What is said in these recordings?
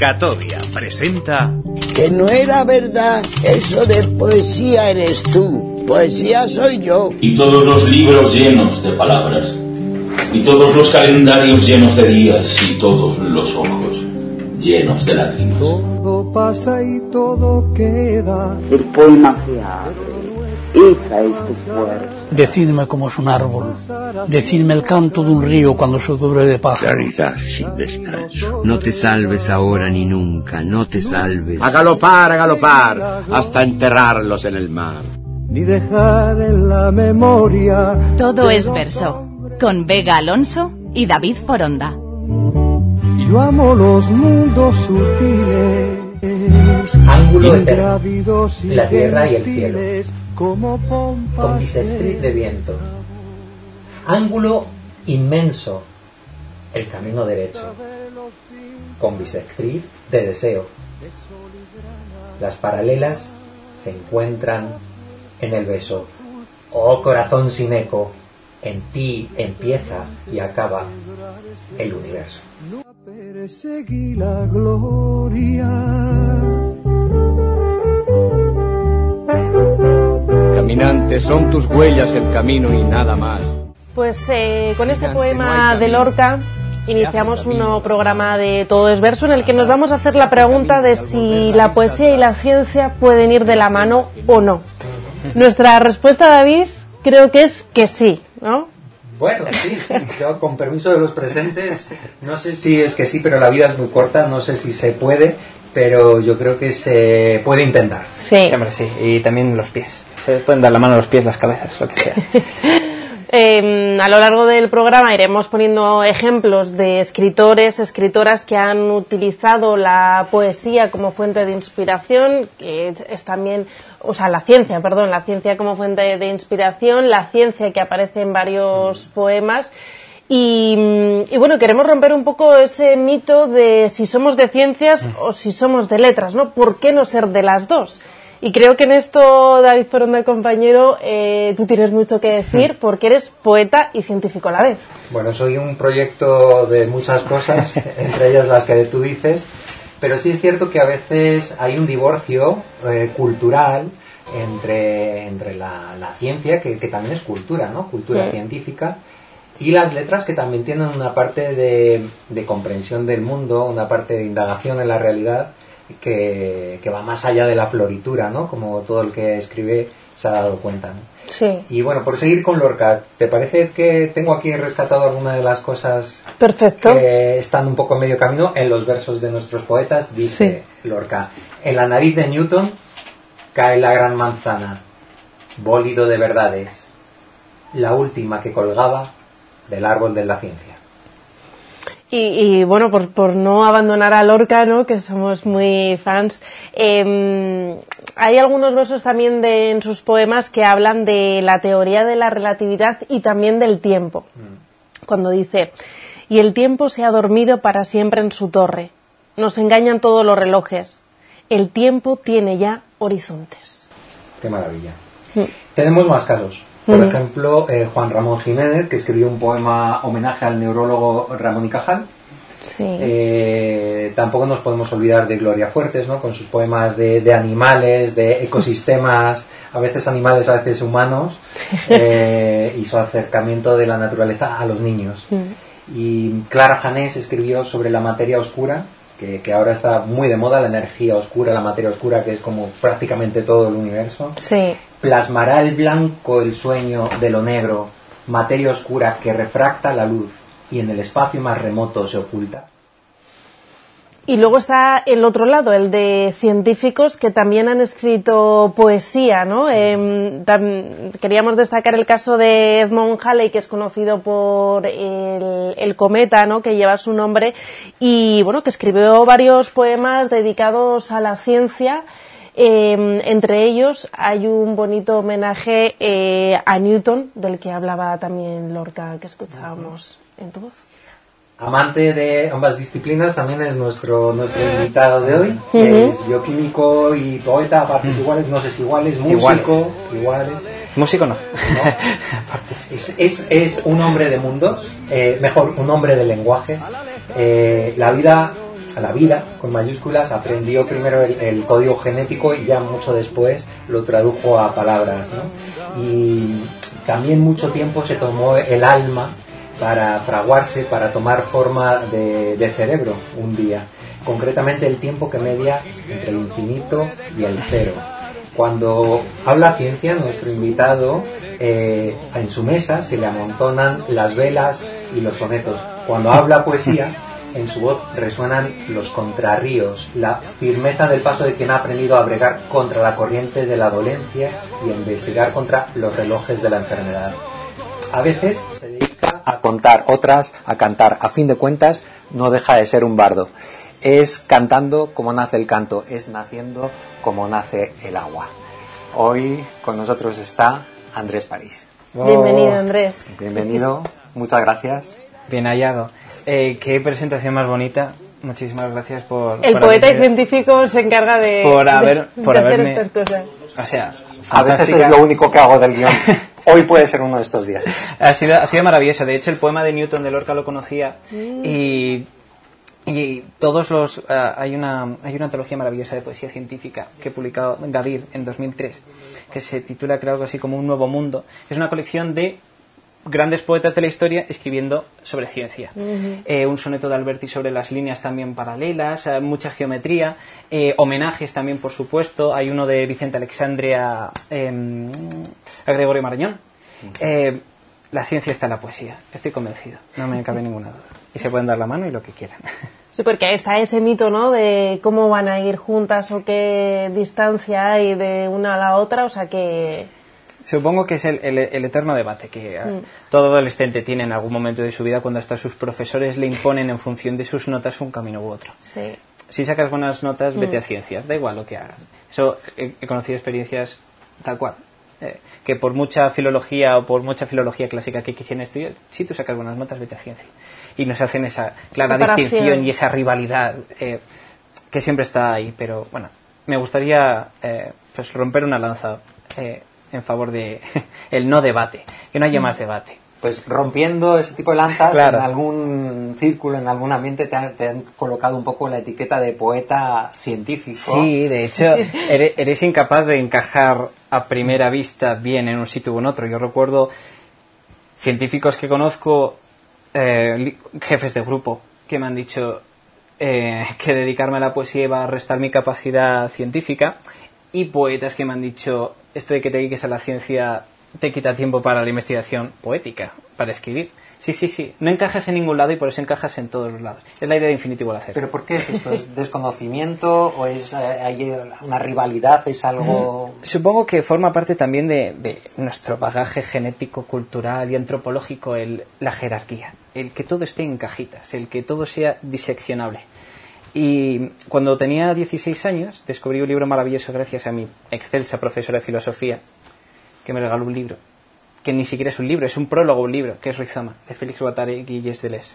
Catovia presenta... Que no era verdad eso de poesía eres tú, poesía soy yo. Y todos los libros llenos de palabras, y todos los calendarios llenos de días, y todos los ojos llenos de lágrimas. Todo pasa y todo queda. El poema se abre. Esa es tu fuerza. Decidme cómo es un árbol. Decidme el canto de un río cuando se cubre de paz. Claridad sin descanso. No te salves ahora ni nunca, no te salves. A galopar, a galopar, hasta enterrarlos en el mar. Ni dejar en la memoria. Todo es verso, con Vega Alonso y David Foronda. Yo amo los mundos sutiles. Ángulo eterno, la tierra y el cielo. Con bisectriz de viento. Ángulo inmenso, el camino derecho, con bisectriz de deseo. Las paralelas se encuentran en el beso. Oh corazón sin eco, en ti empieza y acaba el universo. perseguí la gloria. Caminante, son tus huellas el camino y nada más. Pues eh, con este poema de. Lorca iniciamos un nuevo programa de Todo es Verso en el que nos vamos a hacer la pregunta de si la poesía y la ciencia pueden ir de la mano o no. Nuestra respuesta, David, creo que es que sí, ¿no? Bueno, sí, sí, yo con permiso de los presentes, no sé si es que sí, pero la vida es muy corta, no sé si se puede, pero yo creo que se puede intentar. Sí. Sí, hombre, sí. Y también los pies. Se pueden dar la mano a los pies, las cabezas, lo que sea. Eh, a lo largo del programa iremos poniendo ejemplos de escritores, escritoras que han utilizado la poesía como fuente de inspiración, que es, es también, o sea, la ciencia, perdón, la ciencia como fuente de inspiración, la ciencia que aparece en varios poemas. Y, mm, y bueno, queremos romper un poco ese mito de si somos de ciencias o si somos de letras, ¿no? ¿Por qué no ser de las dos? Y creo que en esto, David Foronda, compañero, eh, tú tienes mucho que decir porque eres poeta y científico a la vez. Bueno, soy un proyecto de muchas cosas, entre ellas las que tú dices, pero sí es cierto que a veces hay un divorcio eh, cultural entre, entre la, la ciencia, que, que también es cultura, ¿no? Cultura Sí. científica, y las letras que también tienen una parte de, de comprensión del mundo, una parte de indagación en la realidad que, que va más allá de la floritura, ¿no? Como todo el que escribe se ha dado cuenta, ¿no? Sí. Y bueno, por seguir con Lorca, ¿te parece que tengo aquí rescatado alguna de las cosas Perfecto. que están un poco a medio camino en los versos de nuestros poetas? Dice Lorca, en la nariz de Newton cae la gran manzana, bólido de verdades, la última que colgaba del árbol de la ciencia. Y, y, bueno, por, por no abandonar a Lorca, ¿no? que somos muy fans, eh, hay algunos versos también de, en sus poemas que hablan de la teoría de la relatividad y también del tiempo. Cuando dice, y el tiempo se ha dormido para siempre en su torre, nos engañan todos los relojes, el tiempo tiene ya horizontes. Qué maravilla. Mm. Tenemos más casos. Por Ujú. ejemplo, eh, Juan Ramón Jiménez, que escribió un poema homenaje al neurólogo Ramón y Cajal. Sí. Eh, tampoco nos podemos olvidar de Gloria Fuertes, ¿no? Con sus poemas de, de animales, de ecosistemas, a veces animales, a veces humanos, eh, y su acercamiento de la naturaleza a los niños. Mm. Y Clara Janés escribió sobre la materia oscura, que, que ahora está muy de moda, la energía oscura, la materia oscura, que es como prácticamente todo el universo. Sí. Plasmará el blanco el sueño de lo negro, materia oscura que refracta la luz y en el espacio más remoto se oculta. Y luego está el otro lado, el de científicos que también han escrito poesía, ¿no? Eh, tam- queríamos destacar el caso de Edmond Halley, que es conocido por el, el cometa, ¿no? Que lleva su nombre y, bueno, que escribió varios poemas dedicados a la ciencia. Eh, entre ellos hay un bonito homenaje eh, a Newton, del que hablaba también Lorca, que escuchábamos en tu voz. Amante de ambas disciplinas, también es nuestro, nuestro invitado de hoy. Es bioquímico y poeta a partes iguales, no sé si iguales, músico, iguales. Músico no. Es, es, es un hombre de mundos, eh, mejor, un hombre de lenguajes. Eh, la vida a la vida con mayúsculas, aprendió primero el, el código genético y ya mucho después lo tradujo a palabras. ¿no? Y también mucho tiempo se tomó el alma para fraguarse, para tomar forma de, de cerebro un día. Concretamente el tiempo que media entre el infinito y el cero. Cuando habla ciencia, nuestro invitado, eh, en su mesa se le amontonan las velas y los sonetos. Cuando habla poesía, en su voz resuenan los contrarríos, la firmeza del paso de quien ha aprendido a bregar contra la corriente de la dolencia y a investigar contra los relojes de la enfermedad. A veces se dedica a contar, otras a cantar. A fin de cuentas, no deja de ser un bardo. Es cantando como nace el canto, es naciendo como nace el agua. Hoy con nosotros está Andrés París. Bienvenido, Andrés. Bienvenido, muchas gracias. Bien hallado. Eh, qué presentación más bonita. Muchísimas gracias por. El por poeta y haberme- científico se encarga de, Por haber- de- por de hacer haberme- estas cosas. O sea, A veces es lo único que hago del guion. Hoy puede ser uno de estos días. Ha sido, ha sido maravilloso. De hecho, el poema de Newton de Lorca lo conocía Mm. y, y todos los. ah, hay, una, hay una antología maravillosa de poesía científica que ha publicado Gadir en 2003 que se titula, creo algo así como Un Nuevo Mundo. Es una colección de grandes poetas de la historia escribiendo sobre ciencia. Eh, un soneto de Alberti sobre las líneas también paralelas, eh, mucha geometría, eh, homenajes también, por supuesto. Hay uno de Vicente Alexandre a, em, a Gregorio Marañón. Eh, la ciencia está en la poesía, estoy convencido, no me cabe ninguna duda. Y se pueden dar la mano y lo que quieran. Sí, porque está ese mito, ¿no? De cómo van a ir juntas o qué distancia hay de una a la otra, o sea que... Supongo que es el, el- el eterno debate que eh, Mm. todo adolescente tiene en algún momento de su vida cuando hasta sus profesores le imponen en función de sus notas un camino u otro. Sí. Si sacas buenas notas, vete Mm. a ciencias, da igual lo que hagas. Eso he, he conocido experiencias tal cual. Eh, que por mucha filología o por mucha filología clásica que quisieran estudiar, si tú sacas buenas notas, vete a ciencia. Y nos hacen esa clara Separación. distinción y esa rivalidad eh, que siempre está ahí. Pero bueno, me gustaría eh, pues romper una lanza eh, en favor de el no debate, que no haya más debate. Pues rompiendo ese tipo de lanzas, Claro. en algún círculo, en algún ambiente, te han, te han colocado un poco la etiqueta de poeta científico. Sí, de hecho, eres, eres incapaz de encajar a primera vista bien en un sitio u en otro. Yo recuerdo científicos que conozco, eh, jefes de grupo, que me han dicho eh, que dedicarme a la poesía iba a restar mi capacidad científica, y poetas que me han dicho esto de que te dediques a la ciencia te quita tiempo para la investigación poética, para escribir. Sí, sí, sí. No encajas en ningún lado y por eso encajas en todos los lados. Es la idea de a cero. ¿Pero por qué es esto? ¿Es desconocimiento o es eh, hay una rivalidad? ¿Es algo...? Supongo que forma parte también de, de nuestro bagaje genético, cultural y antropológico el, la jerarquía, el que todo esté en cajitas, el que todo sea diseccionable. Y cuando tenía 16 años descubrí un libro maravilloso gracias a mi excelsa profesora de filosofía, que me regaló un libro, que ni siquiera es un libro, es un prólogo un libro, que es Rizoma, de Félix Guattari y Gilles Deleuze,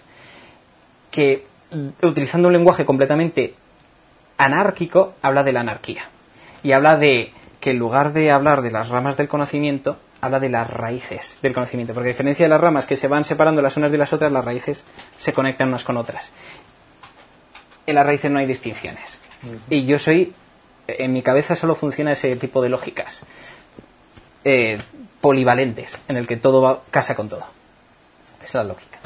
que mm, utilizando un lenguaje completamente anárquico, habla de la anarquía. Y habla de que en lugar de hablar de las ramas del conocimiento, habla de las raíces del conocimiento. Porque a diferencia de las ramas que se van separando las unas de las otras, las raíces se conectan unas con otras. En las raíces no hay distinciones. Y yo soy, en mi cabeza solo funciona ese tipo de lógicas eh, polivalentes, en el que todo va, casa con todo. Esa es la lógica.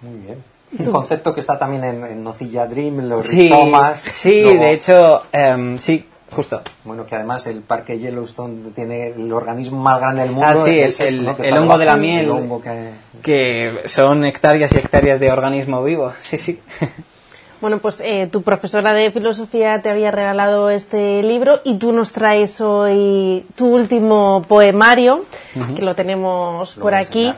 Muy bien. Un concepto que está también en, en Nocilla Dream, los Sí, rizomas. sí Luego, de hecho, em, sí, justo. Bueno, que además el parque Yellowstone tiene el organismo más grande del mundo. Ah, sí, es el- esto, el- ¿no? Que el está hongo de la miel. El hongo que... que son hectáreas y hectáreas de organismo vivo. Sí, sí. Bueno, pues eh, tu profesora de filosofía te había regalado este libro y tú nos traes hoy tu último poemario, que lo tenemos Lo por aquí.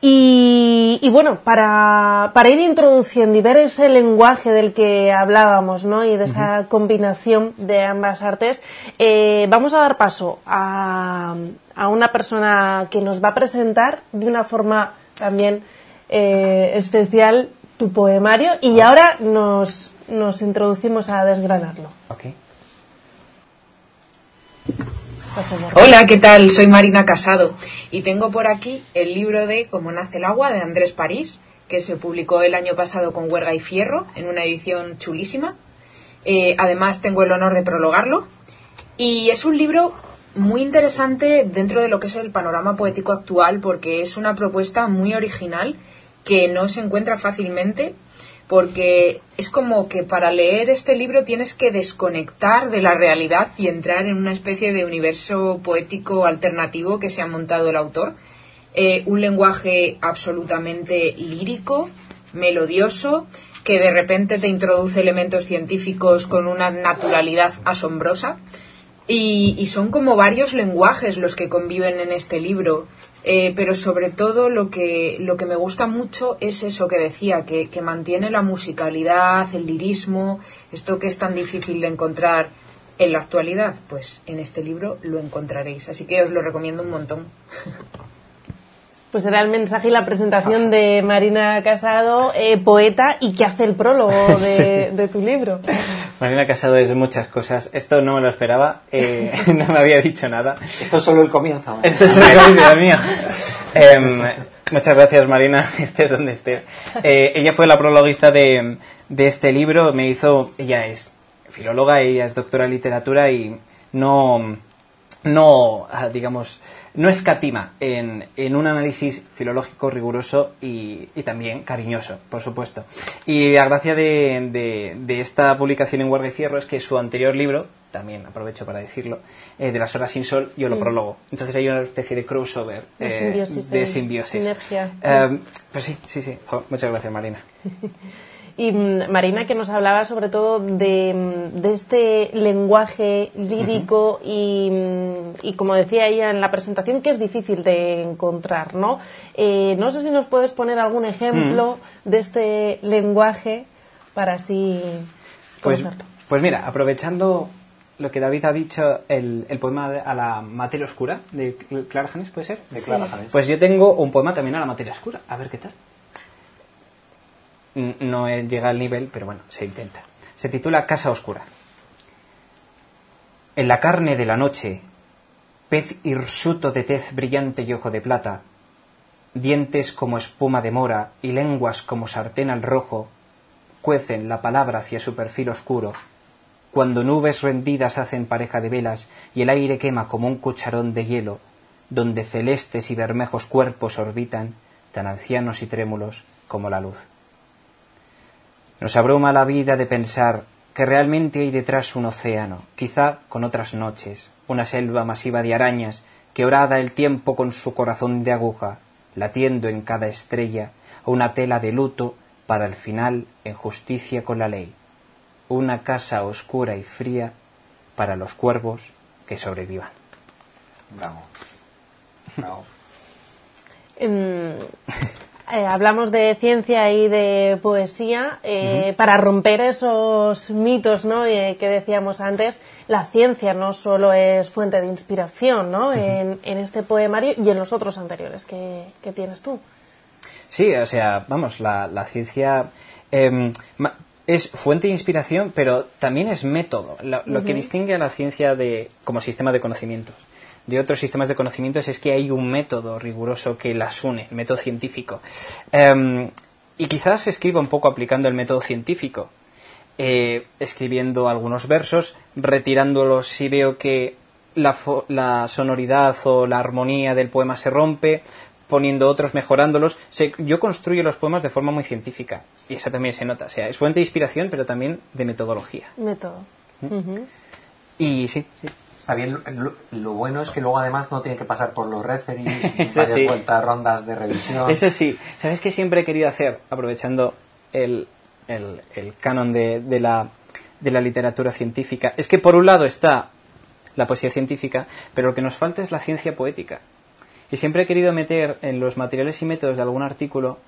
y bueno, para, para ir introduciendo y ver ese lenguaje del que hablábamos, ¿no? Y de esa combinación de ambas artes, eh, vamos a dar paso a, a una persona que nos va a presentar de una forma también eh, especial tu poemario y ahora nos, nos introducimos a desgranarlo. Hola, ¿qué tal? Soy Marina Casado y tengo por aquí el libro de Cómo nace el agua de Andrés París, que se publicó el año pasado con Huerga y Fierro en una edición chulísima. Eh, además, tengo el honor de prologarlo. Y es un libro muy interesante dentro de lo que es el panorama poético actual porque es una propuesta muy original que no se encuentra fácilmente porque es como que para leer este libro tienes que desconectar de la realidad y entrar en una especie de universo poético alternativo que se ha montado el autor. Eh, un lenguaje absolutamente lírico, melodioso, que de repente te introduce elementos científicos con una naturalidad asombrosa. Y, y son como varios lenguajes los que conviven en este libro. Eh, pero sobre todo lo que, lo que me gusta mucho es eso que decía, que, que mantiene la musicalidad, el lirismo, esto que es tan difícil de encontrar en la actualidad, pues en este libro lo encontraréis. Así que os lo recomiendo un montón. Pues era el mensaje y la presentación de Marina Casado, eh, poeta, y que hace el prólogo de, Sí. de tu libro. Marina Casado es muchas cosas. Esto no me lo esperaba, eh, no me había dicho nada. Esto es solo el comienzo. Esto es el comienzo mío. Em, muchas gracias, Marina, estés donde estés. Eh, ella fue la prologuista de, de este libro. Me hizo. Ella es filóloga, ella es doctora en literatura y no. No, ah, digamos, no escatima en, en un análisis filológico riguroso y, y también cariñoso, por supuesto. Y la gracia de, de- de esta publicación en Huerga y Fierro es que su anterior libro, también aprovecho para decirlo, eh, de las horas sin sol, yo lo Mm. prologo. Entonces hay una especie de crossover. De eh, simbiosis, de de simbiosis. sinergia. Eh, pues sí, sí, sí. Jo, muchas gracias, Marina. Y mm, Marina, que nos hablaba sobre todo de, mm, de este lenguaje lírico y, mm, y, como decía ella en la presentación, que es difícil de encontrar, ¿no? Eh, no sé si nos puedes poner algún ejemplo de este lenguaje para así Pues, conocerlo. pues mira, aprovechando lo que David ha dicho, el, el poema a la materia oscura de Cl- Clara Janes, ¿puede ser? De Clara Janes. Pues yo tengo un poema también a la materia oscura. A ver qué tal. No llega al nivel, pero bueno, se intenta. Se titula Casa Oscura. En la carne de la noche, pez hirsuto de tez brillante y ojo de plata, dientes como espuma de mora y lenguas como sartén al rojo, cuecen la palabra hacia su perfil oscuro, cuando nubes rendidas hacen pareja de velas y el aire quema como un cucharón de hielo, donde celestes y bermejos cuerpos orbitan, tan ancianos y trémulos como la luz. Nos abruma la vida de pensar que realmente hay detrás un océano, quizá con otras noches, una selva masiva de arañas que orada el tiempo con su corazón de aguja, latiendo en cada estrella, o una tela de luto para el final en justicia con la ley, una casa oscura y fría para los cuervos que sobrevivan. Bravo. Bravo. Em, eh, hablamos de ciencia y de poesía eh, para romper esos mitos ¿no? Eh, que decíamos antes. La ciencia no solo es fuente de inspiración ¿no? en, en este poemario y en los otros anteriores que, que tienes tú. Sí, o sea, vamos, la, la ciencia em, es fuente de inspiración, pero también es método. Lo, lo que distingue a la ciencia de, como sistema de conocimientos de otros sistemas de conocimientos es que hay un método riguroso que las une, el método científico. Em, y quizás escriba un poco aplicando el método científico, eh, escribiendo algunos versos, retirándolos si veo que la, fo- la sonoridad o la armonía del poema se rompe, poniendo otros, mejorándolos. Se- yo construyo los poemas de forma muy científica y eso también se nota. O sea, es fuente de inspiración, pero también de metodología. Método. Ujú. Y sí, sí. Está bien, lo, lo bueno es que luego además no tiene que pasar por los referees, varias sí. vueltas, rondas de revisión. Eso sí, ¿sabes qué siempre he querido hacer? Aprovechando el, el, el canon de, de la, de la literatura científica. Es que por un lado está la poesía científica, pero lo que nos falta es la ciencia poética. Y siempre he querido meter en los materiales y métodos de algún artículo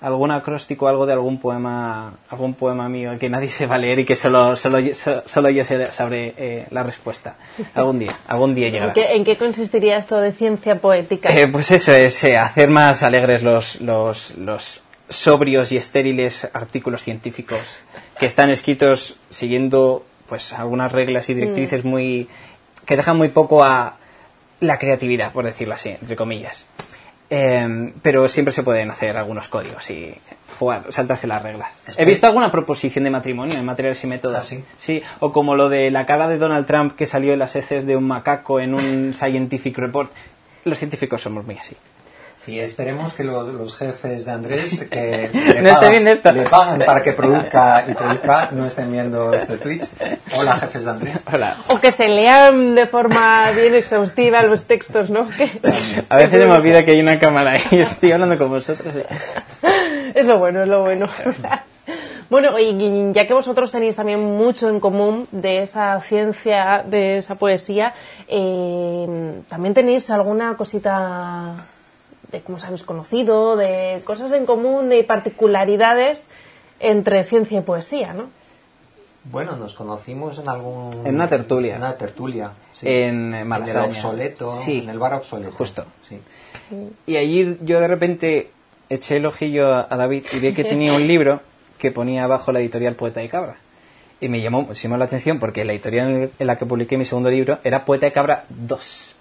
algún acróstico, algo de algún poema, algún poema mío que nadie se va a leer y que solo, solo, solo yo sabré eh, la respuesta. Algún día, algún día llegará. ¿En qué, en qué consistiría esto de ciencia poética? Eh, pues eso es eh, hacer más alegres los, los, los sobrios y estériles artículos científicos que están escritos siguiendo pues algunas reglas y directrices muy que dejan muy poco a la creatividad por decirlo así entre comillas Eh, pero siempre se pueden hacer algunos códigos y jugar, saltarse las reglas. He visto alguna proposición de matrimonio en materiales y métodos. ¿Ah, sí? Sí, o como lo de la cara de Donald Trump que salió en las heces de un macaco en un Scientific Report. Los científicos somos muy así. Sí, esperemos que lo- los jefes de Andrés que le, pagan, viendo esto. le pagan para que produzca y produzca no estén viendo este Twitch. Hola, jefes de Andrés. Hola. O que se lean de forma bien exhaustiva los textos, ¿no? Que- A veces se me olvida que hay una cámara y estoy hablando con vosotros. es lo bueno, es lo bueno. Bueno, y ya que vosotros tenéis también mucho en común de esa ciencia, de esa poesía, eh, también tenéis alguna cosita de cómo os habéis conocido, de cosas en común, de particularidades entre ciencia y poesía, ¿no? Bueno, nos conocimos en algún... En una tertulia. En una tertulia, sí. En, eh, En el Malasaña. obsoleto, Sí. en el bar obsoleto. Justo. Sí. Y allí yo de repente eché el ojillo a, a David y vi que tenía un libro que ponía abajo la editorial Poeta y Cabra. Y me llamó muchísimo la atención porque la editorial en la que publiqué mi segundo libro era Poeta y Cabra 2,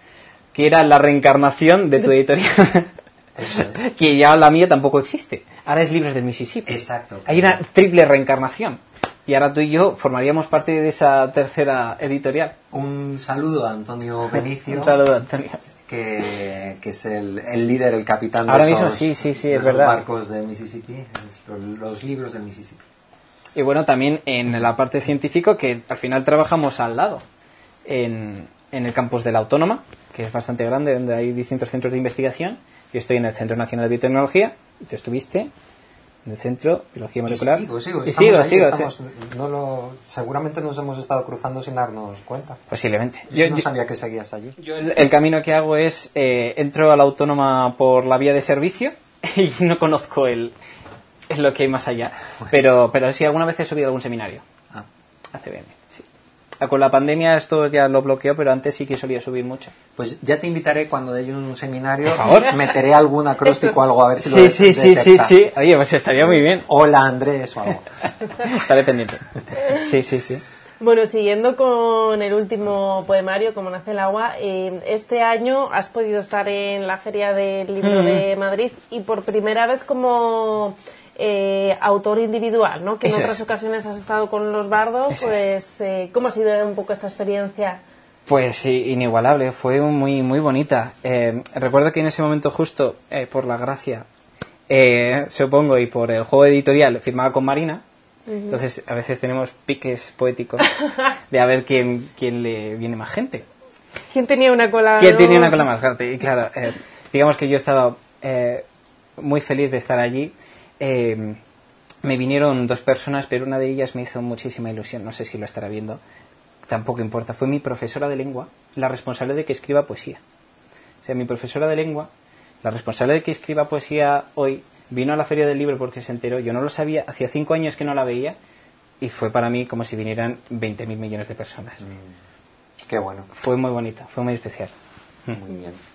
que era la reencarnación de tu editorial, que ya la mía tampoco existe. Ahora es Libros del Mississippi. Exacto. Hay una triple reencarnación. Y ahora tú y yo formaríamos parte de esa tercera editorial. Un saludo a Antonio Benicio. Un saludo, Antonio. Que, que es el, el líder, el capitán de Ahora esos, mismo sí, sí, sí, de es esos verdad. barcos de Mississippi, los, los libros del Mississippi. Y bueno, también en la parte científica, que al final trabajamos al lado, en, en el campus de la Autónoma, que es bastante grande, donde hay distintos centros de investigación. Yo estoy en el Centro Nacional de Biotecnología, y tú estuviste en el Centro de Biología Molecular. Y sigo, sigo, Y sigo, ahí, sigo, estamos- sí. no lo- seguramente nos hemos estado cruzando sin darnos cuenta. Posiblemente. Yo, Yo- no yo- sabía que seguías allí. Yo el, el camino que hago es, eh, entro a la Autónoma por la vía de servicio y no conozco el, el lo que hay más allá. Pero, pero sí, alguna vez he subido a algún seminario. Ah. Hace bien, sí. Ah, Con la pandemia esto ya lo bloqueó, pero antes sí que solía subir mucho. Pues ya te invitaré cuando dé un seminario. Por favor. Meteré algún acróstico o algo a ver si lo Sí, sí, sí, sí, detectas. sí. Oye, pues estaría muy bien. Hola Andrés o algo. Estaré pendiente. Sí, sí, sí. Bueno, siguiendo con el último poemario, Como nace el agua, eh, este año has podido estar en la Feria del Libro Mm. de Madrid y por primera vez como eh, autor individual, ¿no? Que en Eso otras es. ocasiones has estado con los bardos, Eso pues eh, ¿cómo ha sido un poco esta experiencia? Pues sí, inigualable, fue muy, muy bonita. Eh, recuerdo que en ese momento justo, eh, por la gracia, eh, supongo, y por el juego editorial, firmaba con Marina. Entonces, a veces tenemos piques poéticos de a ver quién, quién le viene más gente. ¿Quién tenía una cola? ¿Quién no? tenía una cola más grande? Y claro, eh, digamos que yo estaba eh, muy feliz de estar allí. Eh, me vinieron dos personas, pero una de ellas me hizo muchísima ilusión. No sé si lo estará viendo. Tampoco importa. Fue mi profesora de lengua, la responsable de que escriba poesía. O sea, mi profesora de lengua, la responsable de que escriba poesía hoy, vino a la Feria del Libro porque se enteró. Yo no lo sabía, hacía cinco años que no la veía. Y fue para mí como si vinieran 20.000 millones de personas. Qué bueno. Fue muy bonita, fue muy especial. Muy bien.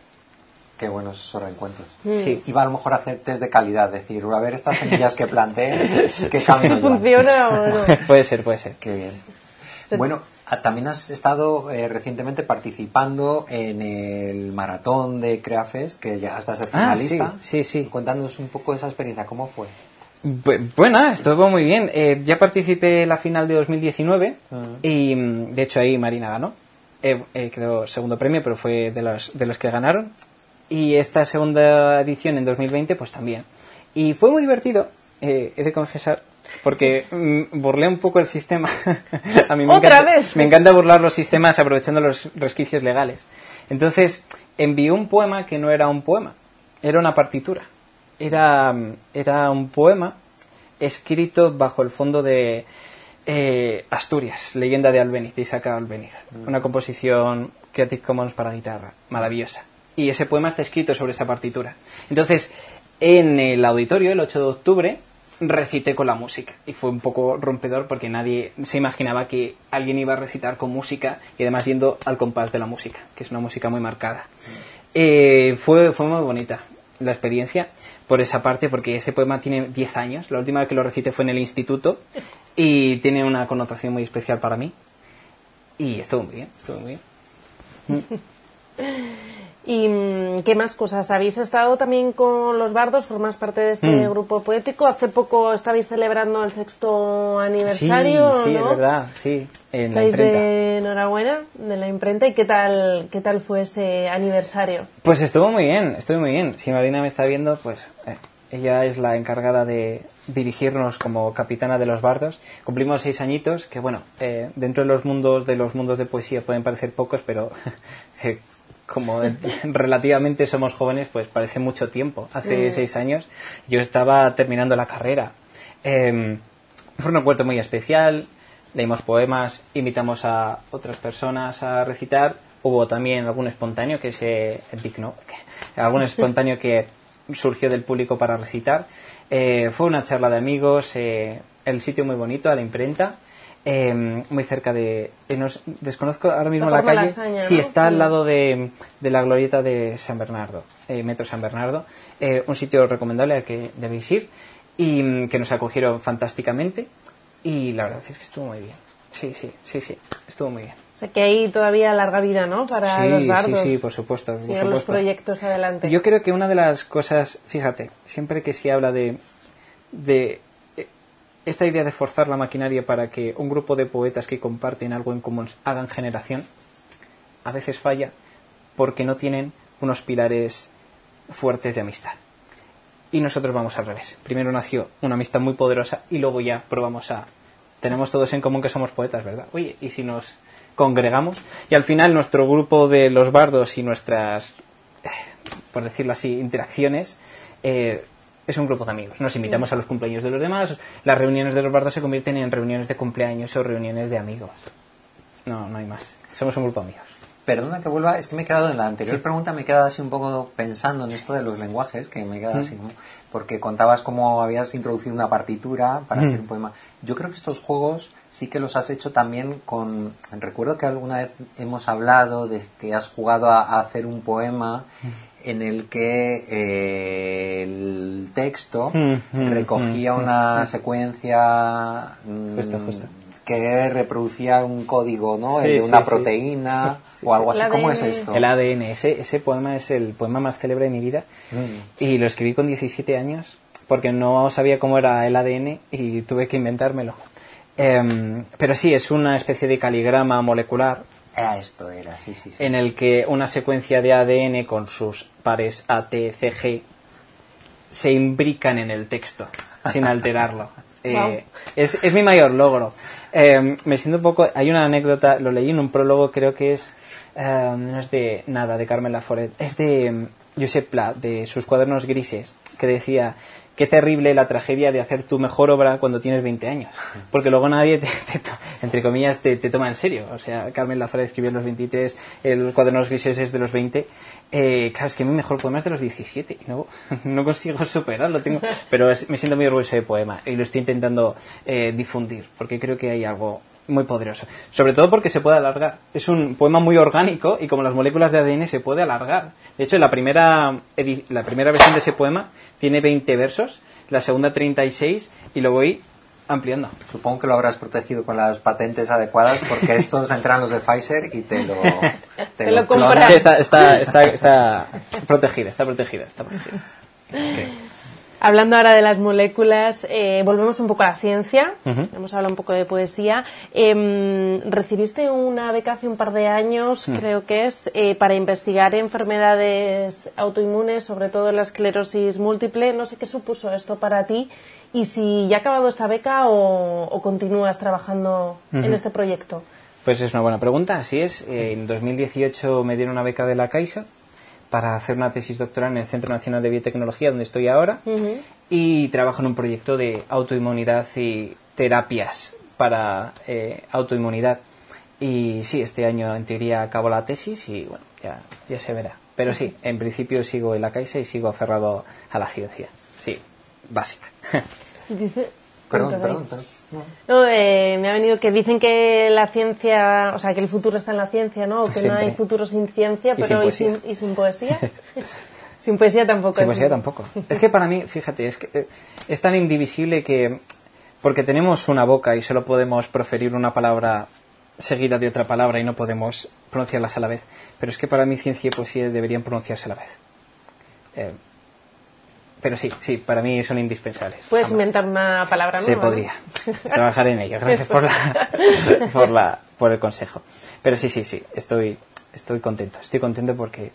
Qué buenos esos reencuentros. Mm. Sí. Iba a lo mejor a hacer test de calidad, decir, a ver estas semillas que planteé, qué camino. ¿Funciona o no? puede ser, puede ser. Qué bien. Bueno, ah, también has estado eh, recientemente participando en el maratón de CreaFest, que ya estás de Ah, finalista. sí, sí, sí. Cuéntanos un poco esa experiencia, ¿cómo fue? Bu- Bueno, estuvo muy bien. Eh, ya participé en la final de 2019 Ah. y mm, de hecho ahí Marina ganó. Eh, eh, quedó segundo premio, pero fue de los, de los que ganaron. Y esta segunda edición en 2020 pues también. Y fue muy divertido, eh, he de confesar, porque mm, burlé un poco el sistema. A mí me ¿Otra encanta, vez? Me encanta burlar los sistemas aprovechando los resquicios legales. Entonces, envié un poema que no era un poema, era una partitura. Era, era un poema escrito bajo el fondo de eh, Asturias, leyenda de Albeniz, de Isaac Albeniz. Una composición Creative Commons para guitarra, maravillosa. Y ese poema está escrito sobre esa partitura. Entonces, en el auditorio, el 8 de octubre, recité con la música. Y fue un poco rompedor porque nadie se imaginaba que alguien iba a recitar con música y además yendo al compás de la música, que es una música muy marcada. Eh, fue, fue muy bonita la experiencia por esa parte, porque ese poema tiene 10 años. La última vez que lo recité fue en el instituto y tiene una connotación muy especial para mí. Y estuvo muy bien, estuvo muy bien. ¿Y mm, qué más cosas? ¿Habéis estado también con los bardos? ¿Formas parte de este Mm. grupo poético? Hace poco estabais celebrando el sexto aniversario, sí, sí, ¿no? es verdad, sí, en la Estáis imprenta. de enhorabuena de la imprenta. ¿Y qué tal, qué tal fue ese aniversario? Pues estuvo muy bien, estuvo muy bien. Si Marina me está viendo, pues eh, ella es la encargada de dirigirnos como capitana de los bardos. Cumplimos seis añitos, que bueno, eh, dentro de los mundos de los mundos de poesía pueden parecer pocos, pero eh, como relativamente somos jóvenes, pues parece mucho tiempo. Hace Mm. seis años yo estaba terminando la carrera. Eh, fue un recuerdo muy especial. Leímos poemas, invitamos a otras personas a recitar. Hubo también algún espontáneo que se digno, que- algún espontáneo que surgió del público para recitar. Eh, fue una charla de amigos, eh, el sitio muy bonito, a la imprenta, eh, muy cerca de, nos- desconozco ahora mismo la calle. Malasaña, sí, ¿no? está al lado de, de la glorieta de San Bernardo, eh, Metro San Bernardo. Eh, un sitio recomendable al que debéis ir y mm, que nos acogieron fantásticamente y la verdad es que estuvo muy bien. Sí, sí, sí, sí, estuvo muy bien. O sea, que hay todavía larga vida, ¿no? Para sí, los bardos. sí, sí, por supuesto. por Sigan los supuesto. proyectos adelante. Yo creo que una de las cosas, fíjate, siempre que se habla de, de eh, esta idea de forzar la maquinaria para que un grupo de poetas que comparten algo en común hagan generación, a veces falla porque no tienen unos pilares fuertes de amistad. Y nosotros vamos al revés. Primero nació una amistad muy poderosa y luego ya probamos a... Tenemos todos en común que somos poetas, ¿verdad? Oye, ¿y si nos congregamos? Y al final nuestro grupo de los bardos y nuestras, eh, por decirlo así, interacciones, eh, es un grupo de amigos. Nos invitamos a los cumpleaños de los demás. Las reuniones de los bardos se convierten en reuniones de cumpleaños o reuniones de amigos. No, no hay más. Somos un grupo de amigos. Perdona que vuelva, es que me he quedado en la anterior pregunta, me he quedado así un poco pensando en esto de los lenguajes, que me he quedado Mm. así, como- porque contabas cómo habías introducido una partitura para Mm. hacer un poema. Yo creo que estos juegos sí que los has hecho también con... Recuerdo que alguna vez hemos hablado de que has jugado a, a hacer un poema en el que eh, el texto Mm, mm, recogía mm, una mm. secuencia mm, Justo, justo. que reproducía un código, ¿no? Sí, el de una sí. proteína Sí, o algo sí. así. ¿Cómo es esto? El ADN, ese, ese poema es el poema más célebre de mi vida Mm. y lo escribí con 17 años porque no sabía cómo era el ADN y tuve que inventármelo. Em, pero sí, es una especie de caligrama molecular Ah, esto era, sí, sí, sí. en el que una secuencia de ADN con sus pares A, T, C, G se imbrican en el texto sin alterarlo. Eh, es, es mi mayor logro. Eh, me siento un poco. Hay una anécdota, lo leí en un prólogo, creo que es. eh, no es de nada, de Carmen Laforet. Es de mm, Josep Pla, de sus cuadernos grises, que decía. Qué terrible la tragedia de hacer tu mejor obra cuando tienes 20 años. Porque luego nadie, te, te entre comillas, te, te toma en serio. O sea, Carmen Laforet escribió en los 23, el cuadernos grises es de los 20. Eh, claro, es que mi mejor poema es de los 17 y no, no consigo superarlo. Tengo, pero me siento muy orgulloso de poema y lo estoy intentando eh, difundir porque creo que hay algo muy poderoso. Sobre todo porque se puede alargar. Es un poema muy orgánico y como las moléculas de ADN se puede alargar. De hecho, la primera, la primera versión de ese poema tiene 20 versos, la segunda 36 y lo voy ampliando. Supongo que lo habrás protegido con las patentes adecuadas porque estos entran los de Pfizer y te lo, te Te lo clonan. compras. Sí, está, está, está, está protegida, está protegida, está protegida. Hablando ahora de las moléculas, eh, volvemos un poco a la ciencia. Hemos hablado un poco de poesía. Em, recibiste una beca hace un par de años, creo que es, eh, para investigar enfermedades autoinmunes, sobre todo la esclerosis múltiple. No sé qué supuso esto para ti y si ya ha acabado esta beca o, o continúas trabajando en este proyecto. Pues es una buena pregunta, así es. Eh, En 2018 me dieron una beca de la Caixa para hacer una tesis doctoral en el Centro Nacional de Biotecnología, donde estoy ahora, y trabajo en un proyecto de autoinmunidad y terapias para eh, autoinmunidad. Y sí, este año en teoría acabo la tesis y bueno, ya, ya se verá. Pero sí, en principio sigo en la Caixa y sigo aferrado a la ciencia. Sí, básica. Dice, perdón, perdón. No. Eh, me ha venido que dicen que la ciencia, o sea, que el futuro está en la ciencia, ¿no? O que Siempre. no hay futuro sin ciencia, Y pero sin ¿y sin, y sin poesía? sin poesía tampoco. Sin es- poesía tampoco. Es que para mí, fíjate, es, que, eh, es tan indivisible que porque tenemos una boca y solo podemos proferir una palabra seguida de otra palabra y no podemos pronunciarlas a la vez. Pero es que para mí ciencia y poesía deberían pronunciarse a la vez. Eh, pero sí, sí, para mí son indispensables. Puedes inventar una palabra nueva. Se podría. Trabajar en ello. Gracias por, la, por, la, por el consejo. Pero sí, sí, sí, estoy, estoy contento. Estoy contento porque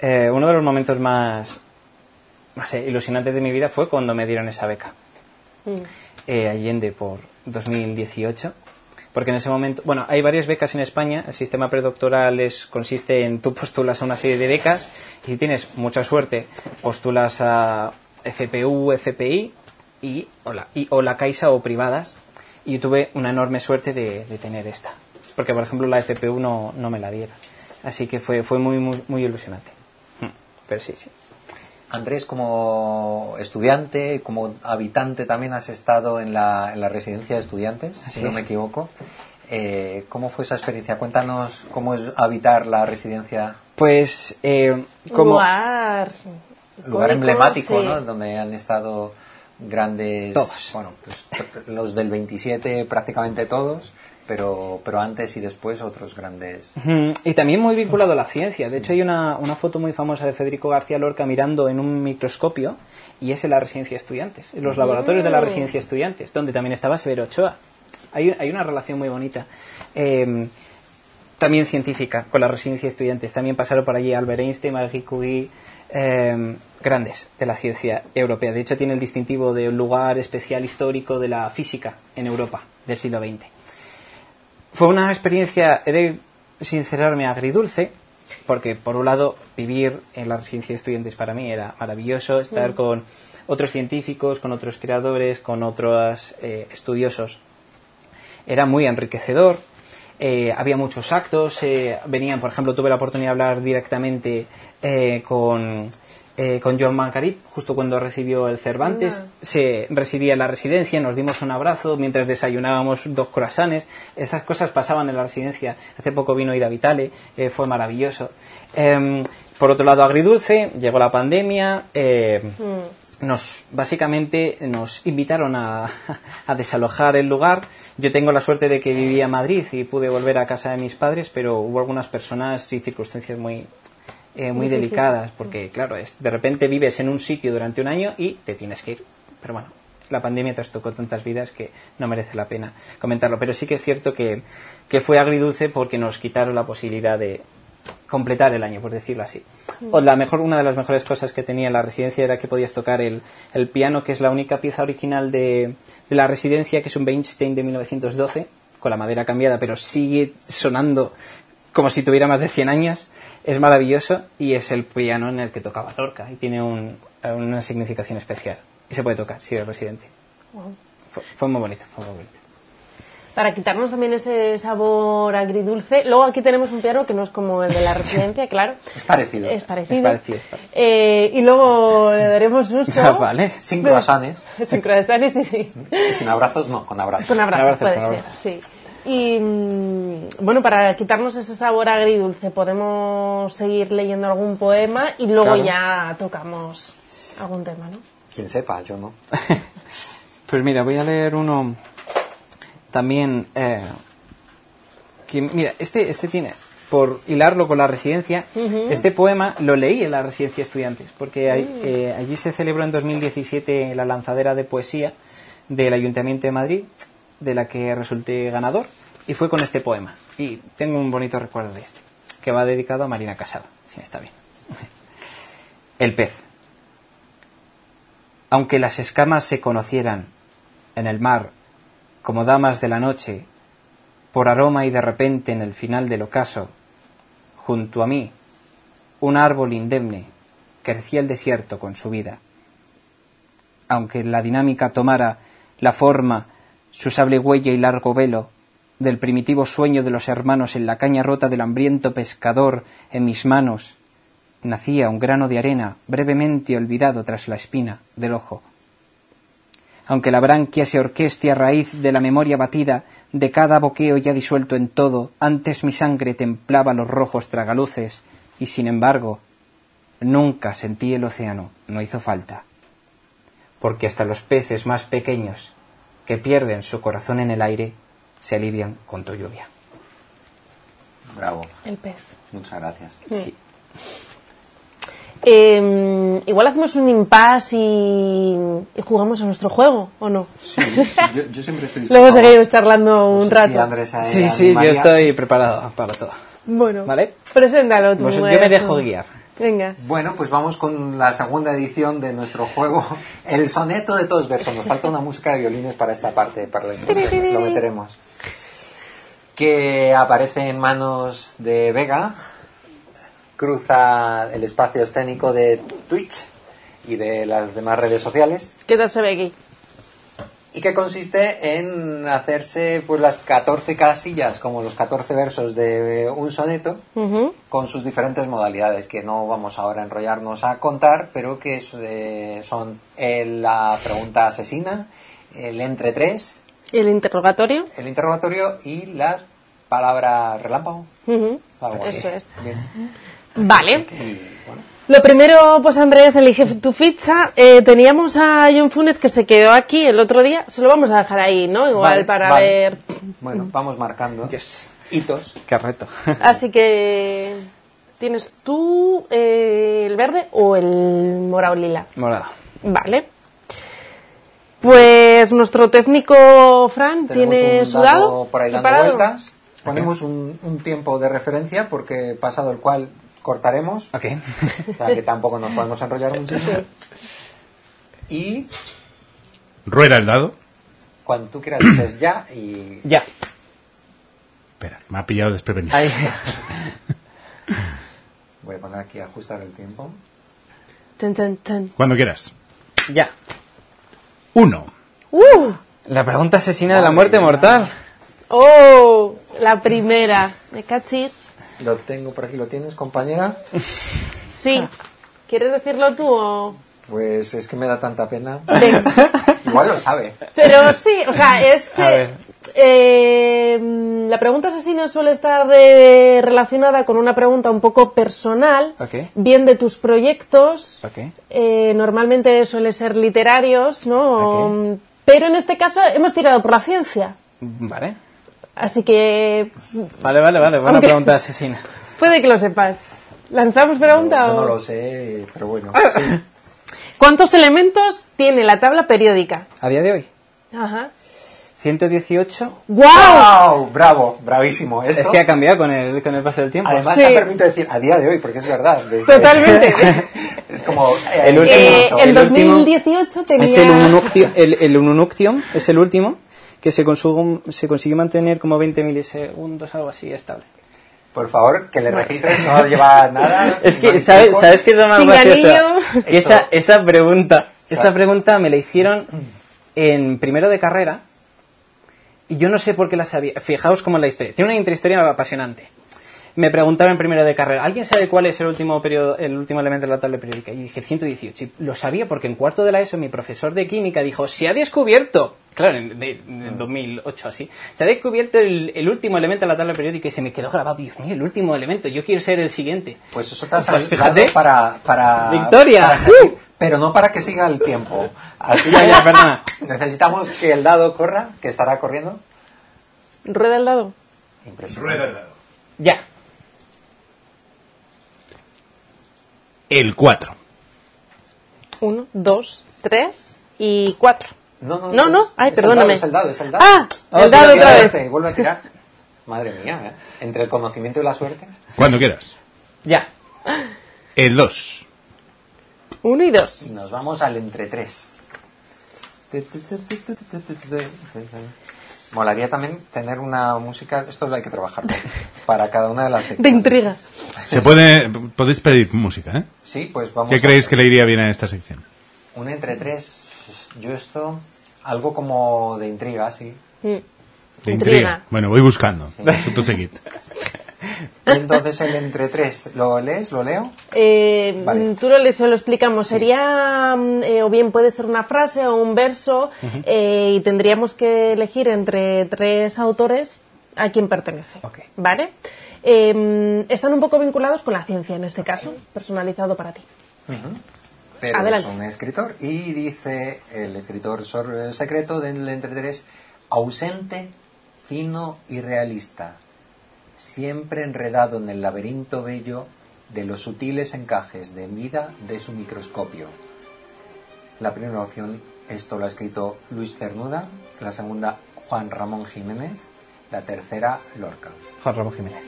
eh, uno de los momentos más, sé, ilusionantes de mi vida fue cuando me dieron esa beca. Mm. Eh, Allende por 2018 porque en ese momento, bueno, hay varias becas en España, el sistema predoctoral es, consiste en tú postulas a una serie de becas y si tienes mucha suerte, postulas a FPU, FPI y o la, y, o la Caixa o privadas. Y tuve una enorme suerte de, de tener esta, porque por ejemplo la FPU no, no me la diera, así que fue, fue muy, muy, muy ilusionante, pero sí, sí. Andrés, como estudiante, como habitante, también has estado en la, en la residencia de estudiantes, Así si no es. me equivoco. Eh, ¿Cómo fue esa experiencia? Cuéntanos cómo es habitar la residencia, Pues, eh, como... Lugar, lugar emblemático, sí. ¿no? Donde han estado grandes... Todos. Bueno, pues los del 27 prácticamente todos, pero, pero antes y después otros grandes... Y también muy vinculado a la ciencia. De hecho, hay una, una foto muy famosa de Federico García Lorca mirando en un microscopio y es en la residencia de estudiantes, en los laboratorios de la residencia de estudiantes, donde también estaba Severo Ochoa. Hay, hay una relación muy bonita. Eh, también científica con la residencia de estudiantes. También pasaron por allí Albert Einstein, Marie Curie, eh, grandes de la ciencia europea. De hecho, tiene el distintivo de un lugar especial histórico de la física en Europa del siglo XX. Fue una experiencia, he de sincerarme, agridulce, porque por un lado vivir en la residencia de estudiantes para mí era maravilloso, estar Mm. con otros científicos, con otros creadores, con otros eh, estudiosos. Era muy enriquecedor, eh, había muchos actos, eh, venían, por ejemplo, tuve la oportunidad de hablar directamente eh, con, eh, con John Margarit, justo cuando recibió el Cervantes. Anda. Se residía en la residencia, nos dimos un abrazo mientras desayunábamos dos croissants. Estas cosas pasaban en la residencia. Hace poco vino Ida Vitale, eh, fue maravilloso. Em, por otro lado, agridulce, llegó la pandemia. eh, Mm. nos básicamente nos invitaron a, a desalojar el lugar. Yo tengo la suerte de que vivía en Madrid y pude volver a casa de mis padres, pero hubo algunas personas y circunstancias muy eh, muy delicadas, porque claro, es, de repente vives en un sitio durante un año y te tienes que ir. Pero bueno, la pandemia trastocó tantas vidas que no merece la pena comentarlo. Pero sí que es cierto que, que fue agridulce porque nos quitaron la posibilidad de completar el año, por decirlo así. O la mejor, una de las mejores cosas que tenía la residencia era que podías tocar el, el piano, que es la única pieza original de, de la residencia, que es un Weinstein de 1912, con la madera cambiada, pero sigue sonando como si tuviera más de 100 años. Es maravilloso y es el piano en el que tocaba Lorca y tiene un- una significación especial. Y se puede tocar si eres residente. Wow. Fue, fue muy bonito, fue muy bonito. Para quitarnos también ese sabor agridulce. Luego aquí tenemos un piano que no es como el de la residencia, claro. Es parecido. Es parecido. Es parecido, es parecido. Eh, y luego le daremos uso. Ah, vale. Sin croissants. Sin croissants, sí, sí. Y sin abrazos, no, con abrazos. Con abrazo, abrazo, puede con ser, sí. Y mm, bueno, para quitarnos ese sabor agridulce, podemos seguir leyendo algún poema y luego Claro. ya tocamos algún tema, ¿no? Quien sepa, yo no. Pues mira, voy a leer uno también. eh, que, mira, este, este tiene, por hilarlo con la residencia, este poema lo leí en la residencia de estudiantes, porque hay- eh, allí se celebró en 2017 la lanzadera de poesía del Ayuntamiento de Madrid, de la que resulté ganador, y fue con este poema. Y tengo un bonito recuerdo de este, que va dedicado a Marina Casado, si está bien. El pez. Aunque las escamas se conocieran en el mar como damas de la noche, por aroma y de repente en el final del ocaso, junto a mí, un árbol indemne crecía el desierto con su vida. Aunque la dinámica tomara la forma, su sable huella y largo velo, del primitivo sueño de los hermanos en la caña rota del hambriento pescador en mis manos, nacía un grano de arena brevemente olvidado tras la espina del ojo. Aunque la branquia se orqueste a raíz de la memoria batida de cada boqueo ya disuelto en todo, antes mi sangre templaba los rojos tragaluces, y sin embargo, nunca sentí el océano, no hizo falta. Porque hasta los peces más pequeños, que pierden su corazón en el aire, se alivian con tu lluvia. Bravo. El pez. Muchas gracias. Sí. Eh, igual hacemos un impasse y, y jugamos a nuestro juego, ¿o no? Sí, yo, yo siempre estoy Luego seguimos charlando un rato. si Andrés ahí Sí, sí, yo estoy preparado para todo. Bueno, ¿Vale? preséntalo tú. Pues yo me dejo guiar. Venga. Bueno, pues vamos con la segunda edición de nuestro juego, el soneto de todos versos. Nos falta una música de violines para esta parte, para la introducción. lo meteremos. Que aparece en manos de Vega, cruza el espacio escénico de Twitch y de las demás redes sociales ¿Qué tal se ve aquí? Y que consiste en hacerse pues las 14 casillas como los 14 versos de un soneto con sus diferentes modalidades que no vamos ahora a enrollarnos a contar, pero que es, eh, son eh, la pregunta asesina, el entre tres, ¿El interrogatorio? el interrogatorio y las palabras relámpago. Eso es. Bien. Vale. Y, bueno, Lo primero, pues Andrés, elige tu ficha. Eh, teníamos a John Funes que se quedó aquí el otro día. Se lo vamos a dejar ahí, ¿no? Igual Vale, para vale. ver. bueno, vamos marcando hitos. Qué reto. Así que. ¿Tienes tú eh, el verde o el morado lila? Morado. Vale. Pues nuestro técnico Fran Tenemos tiene su dado dado por ahí dando preparado. vueltas. Ponemos un, un tiempo de referencia porque pasado el cual cortaremos. Ok. Sea que tampoco nos podemos enrollar muchísimo. Y Rueda el dado. cuando tú quieras dices ya y... Ya. Espera, me ha pillado desprevenido. Ahí. Voy a poner aquí a ajustar el tiempo. Tan, tan, tan. Cuando quieras. Ya. Uno. ¡Uh! La pregunta asesina de la muerte mía. mortal. ¡Oh! La primera. ¿Me cachis? Lo tengo por aquí, ¿lo tienes, compañera? Sí. ¿Quieres decirlo tú o...? Pues es que me da tanta pena. Venga. Igual lo sabe. Pero sí, o sea, es ver. eh, la pregunta asesina suele estar eh, relacionada con una pregunta un poco personal, bien de tus proyectos, eh, normalmente suele ser literarios, ¿no? Pero en este caso hemos tirado por la ciencia, Vale. Así que Vale, vale, vale. Buena Aunque- pregunta asesina. puede que lo sepas. ¿Lanzamos pregunta Yo o...? no lo sé, pero bueno. Sí. ¿Cuántos elementos tiene la tabla periódica? A día de hoy. Ajá. 118. ¡Wow! ¡Wow! Bravo, bravísimo. Esto, Es que ha cambiado con el, con el paso del tiempo. además, Sí. se permite decir a día de hoy, porque es verdad. desde- Totalmente. es como... eh, El último- Eh, el último 2018 tenía... Es el Ununuctium, el, el Ununuctium, es el último, que se, consugo- se consiguió mantener como 20 milisegundos, algo así, estable. Por favor, que le registres, no lleva nada. Es que, ¿sabes. ¿sabes qué es lo más gracioso? Que Esa, esa pregunta, esa pregunta me la hicieron en primero de carrera y yo no sé por qué la sabía. Fijaos cómo es la historia. Tiene una intrahistoria apasionante. Me preguntaron en primero de carrera, ¿alguien sabe cuál es el último periodo, el último elemento de la tabla periódica? Y dije 118. Y lo sabía porque en cuarto de la ESO mi profesor de química dijo, se ha descubierto, claro, en, en 2008 así, se ha descubierto el, el último elemento de la tabla periódica y se me quedó grabado. Dios mío, el último elemento, yo quiero ser el siguiente. Pues eso te has Pues fíjate. para, para... ¡Victoria! para seguir, pero no para que siga el tiempo. Así Ya, ya, perdona. necesitamos que el dado corra, que estará corriendo. Rueda al lado. Impresionante. Rueda el dado. Ya. El cuatro. Uno, dos, tres y cuatro. No, no, No, no. Ay, es el perdóname. dado, es el dado, es el dado. Ah, Oh, el dado otra vez. Suerte, vuelve a tirar. Madre mía, ¿eh? Entre el conocimiento y la suerte. Cuando quieras. Ya. El dos. Uno y dos. Y nos vamos al entre tres. Molaría también tener una música, esto lo hay que trabajar para cada una de las De secciones. intriga. Se puede, podéis pedir música, ¿eh? Sí, pues vamos ¿Qué a creéis que le iría bien a esta sección? Un entre tres. Yo esto, algo como de intriga, sí. Mm. De Intriga. intriga. Bueno, voy buscando. Asunto seguid. Y entonces el entre tres, ¿lo lees? ¿Lo leo? Eh, Vale. mm, Tú lo, le- se lo explicamos. Sería, mm, eh, o bien puede ser una frase o un verso, eh, y tendríamos que elegir entre tres autores a quién pertenece. ¿Vale? Mm, están un poco vinculados con la ciencia en este caso, personalizado para ti. Pero Adelante. es un escritor. Y dice el escritor secreto del entre tres, ausente, fino y realista. Siempre enredado en el laberinto bello de los sutiles encajes de vida de su microscopio. La primera opción, esto lo ha escrito Luis Cernuda, la segunda, Juan Ramón Jiménez, la tercera, Lorca. Juan Ramón Jiménez.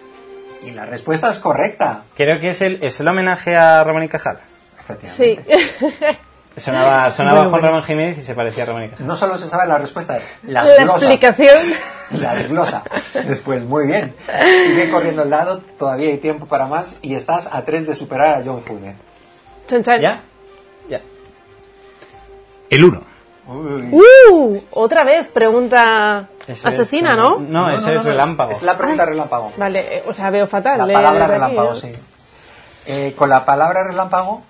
Y la respuesta es correcta. Creo que es el, es el homenaje a Ramón y Cajal. Sí. Sonaba, sonaba Bueno, Juan bueno. Ramón Jiménez y se parecía a Ramón y Cajal. No solo se sabe la respuesta, las La glosa. explicación. Las glosa. Después, muy bien. Sigue corriendo el dado, todavía hay tiempo para más y estás a tres de superar a John chan. ¿Ya? Ya. El 1. Uh, otra vez, pregunta Eso es asesina, como- ¿no? No, ese es relámpago. Es la pregunta relámpago. Vale, eh, o sea, veo fatal. La eh, palabra aquí, relámpago, ¿no? sí. Eh, con la palabra relámpago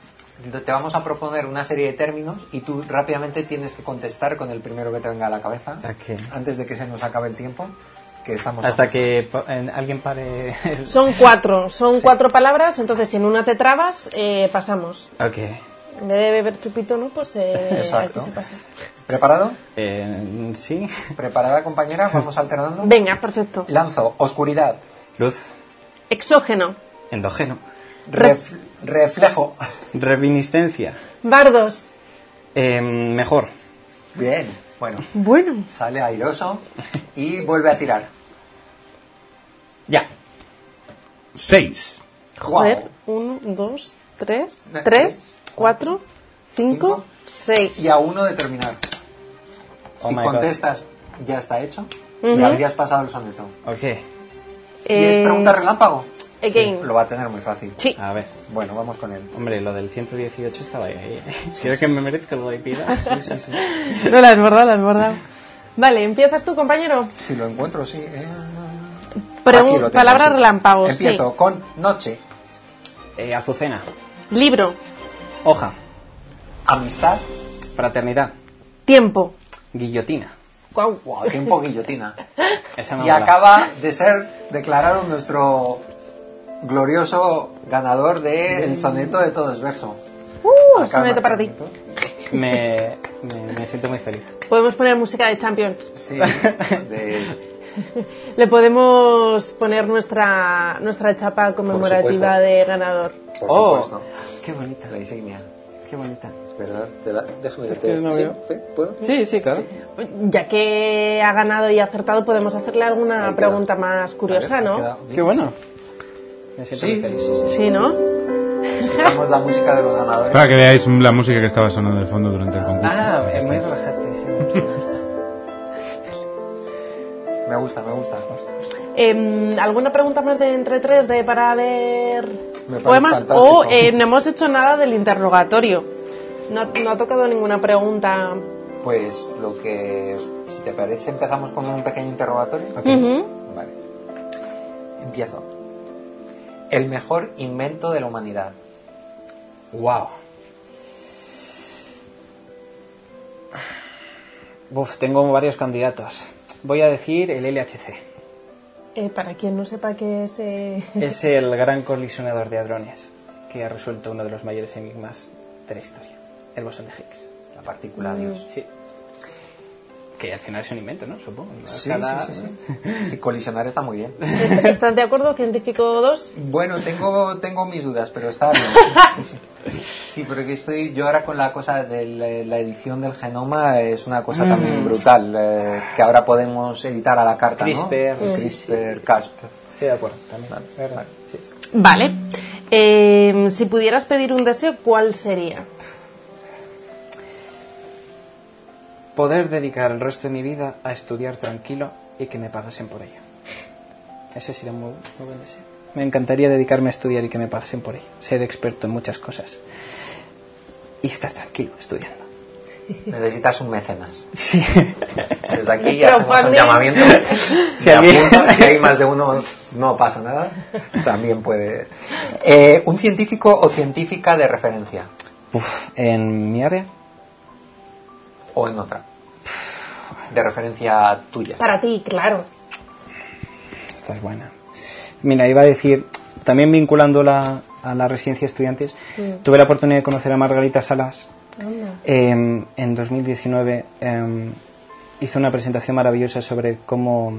te vamos a proponer una serie de términos y tú rápidamente tienes que contestar con el primero que te venga a la cabeza antes de que se nos acabe el tiempo que estamos Hasta que alguien pare. el- Son cuatro, son cuatro palabras, entonces si en una te trabas, eh, pasamos. Ok. En vez de beber chupito, ¿no? Pues eh, Exacto. aquí se pasa. ¿Preparado? Eh, sí. ¿Preparada, compañera? Vamos alternando. Venga, perfecto. Lanzo, oscuridad, Luz. Exógeno, Endógeno. ref- reflejo. Reminiscencia. bardos. Eh, mejor. Bien, bueno, Bueno. sale airoso y vuelve a tirar. Ya. 6. Joder, uno, dos, tres, tres, cuatro, cinco, seis. Y a uno de terminar. Oh si God. contestas, ya está hecho. Y habrías pasado el soneto. Ok. ¿Y es Eh, pregunta relámpago? Again. Lo va a tener muy fácil. Sí. A ver. Bueno, vamos con él. Hombre, lo del 118 estaba ahí. ¿Quieres que me merezca lo de pida? Sí, sí, sí. No la has bordado, la has bordado. Vale, empiezas tú, compañero. Si lo encuentro, sí. eh. Tengo, palabra sí. relámpago, sí. Empiezo con noche, Eh, azucena. Libro, Hoja. amistad, Fraternidad. tiempo. Guillotina. Guau. wow, tiempo guillotina. Y mola. acaba de ser declarado nuestro glorioso ganador del soneto de todo es verso. Uh, soneto para ti. Me, me, me siento muy feliz. Podemos poner música de Champions. Sí, de- Le podemos poner nuestra, nuestra chapa conmemorativa de ganador. por Oh. supuesto, Qué bonita. la insignia. Qué bonita. Es verdad, te la- déjame Es te- que no ¿sí? veo. ¿Te- ¿Puedo? Sí, sí, claro. Ya que ha ganado y ha acertado, podemos hacerle alguna pregunta más curiosa, ver, ¿no? Qué bueno. Me siento Sí, muy sí, feliz. sí, sí. Sí, ¿no? Escuchamos la música de los ganadores. Para que veáis la música que estaba sonando de fondo durante el concurso. Ah, es muy relajante. Sí, me gusta, me gusta. Me. Em, ¿Alguna pregunta más de entre tres de para ver poemas? O eh, no hemos hecho nada del interrogatorio. No, no ha tocado ninguna pregunta. Pues lo que, si te parece, empezamos con un pequeño interrogatorio. Ujú. Vale. Empiezo. El mejor invento de la humanidad. Wow. Uf, tengo varios candidatos. Voy a decir el LHC. Eh, para quien no sepa qué es... eh, Es el gran colisionador de hadrones que ha resuelto uno de los mayores enigmas de la historia. El bosón de Higgs. La partícula Dios. Sí. Que al final es un invento, ¿no? Supongo. A Sí, escala- sí, sí, sí. Sí, colisionar está muy bien. ¿est- ¿Estás de acuerdo, científico 2? Bueno, tengo, tengo mis dudas, pero está bien. Sí, sí. Sí, porque estoy yo ahora con la cosa de la, edición del genoma, es una cosa también Mm. brutal, eh, que ahora podemos editar a la carta, ¿no? CRISPR. CRISPR, Casp. Estoy de acuerdo también. ¿verdad? Sí, sí. Vale. Eh, si pudieras pedir un deseo, ¿cuál sería? Poder dedicar el resto de mi vida a estudiar tranquilo y que me pagasen por ello. Ese sería un muy, muy buen deseo. Me encantaría dedicarme a estudiar y que me pagasen por ello. Ser experto en muchas cosas. Y estar tranquilo estudiando. Necesitas un mecenas. Sí. Desde aquí ya hacemos un llamamiento. Apunto, si hay más de uno, no pasa nada. También puede. Eh, un científico o científica de referencia. Uf, en mi área, O en otra. De referencia tuya. Para ti, claro. esta es buena. Mira, iba a decir, también vinculándola a la residencia de estudiantes, Mm. tuve la oportunidad de conocer a Margarita Salas Anda. Eh, en 2019 eh, hizo una presentación maravillosa sobre cómo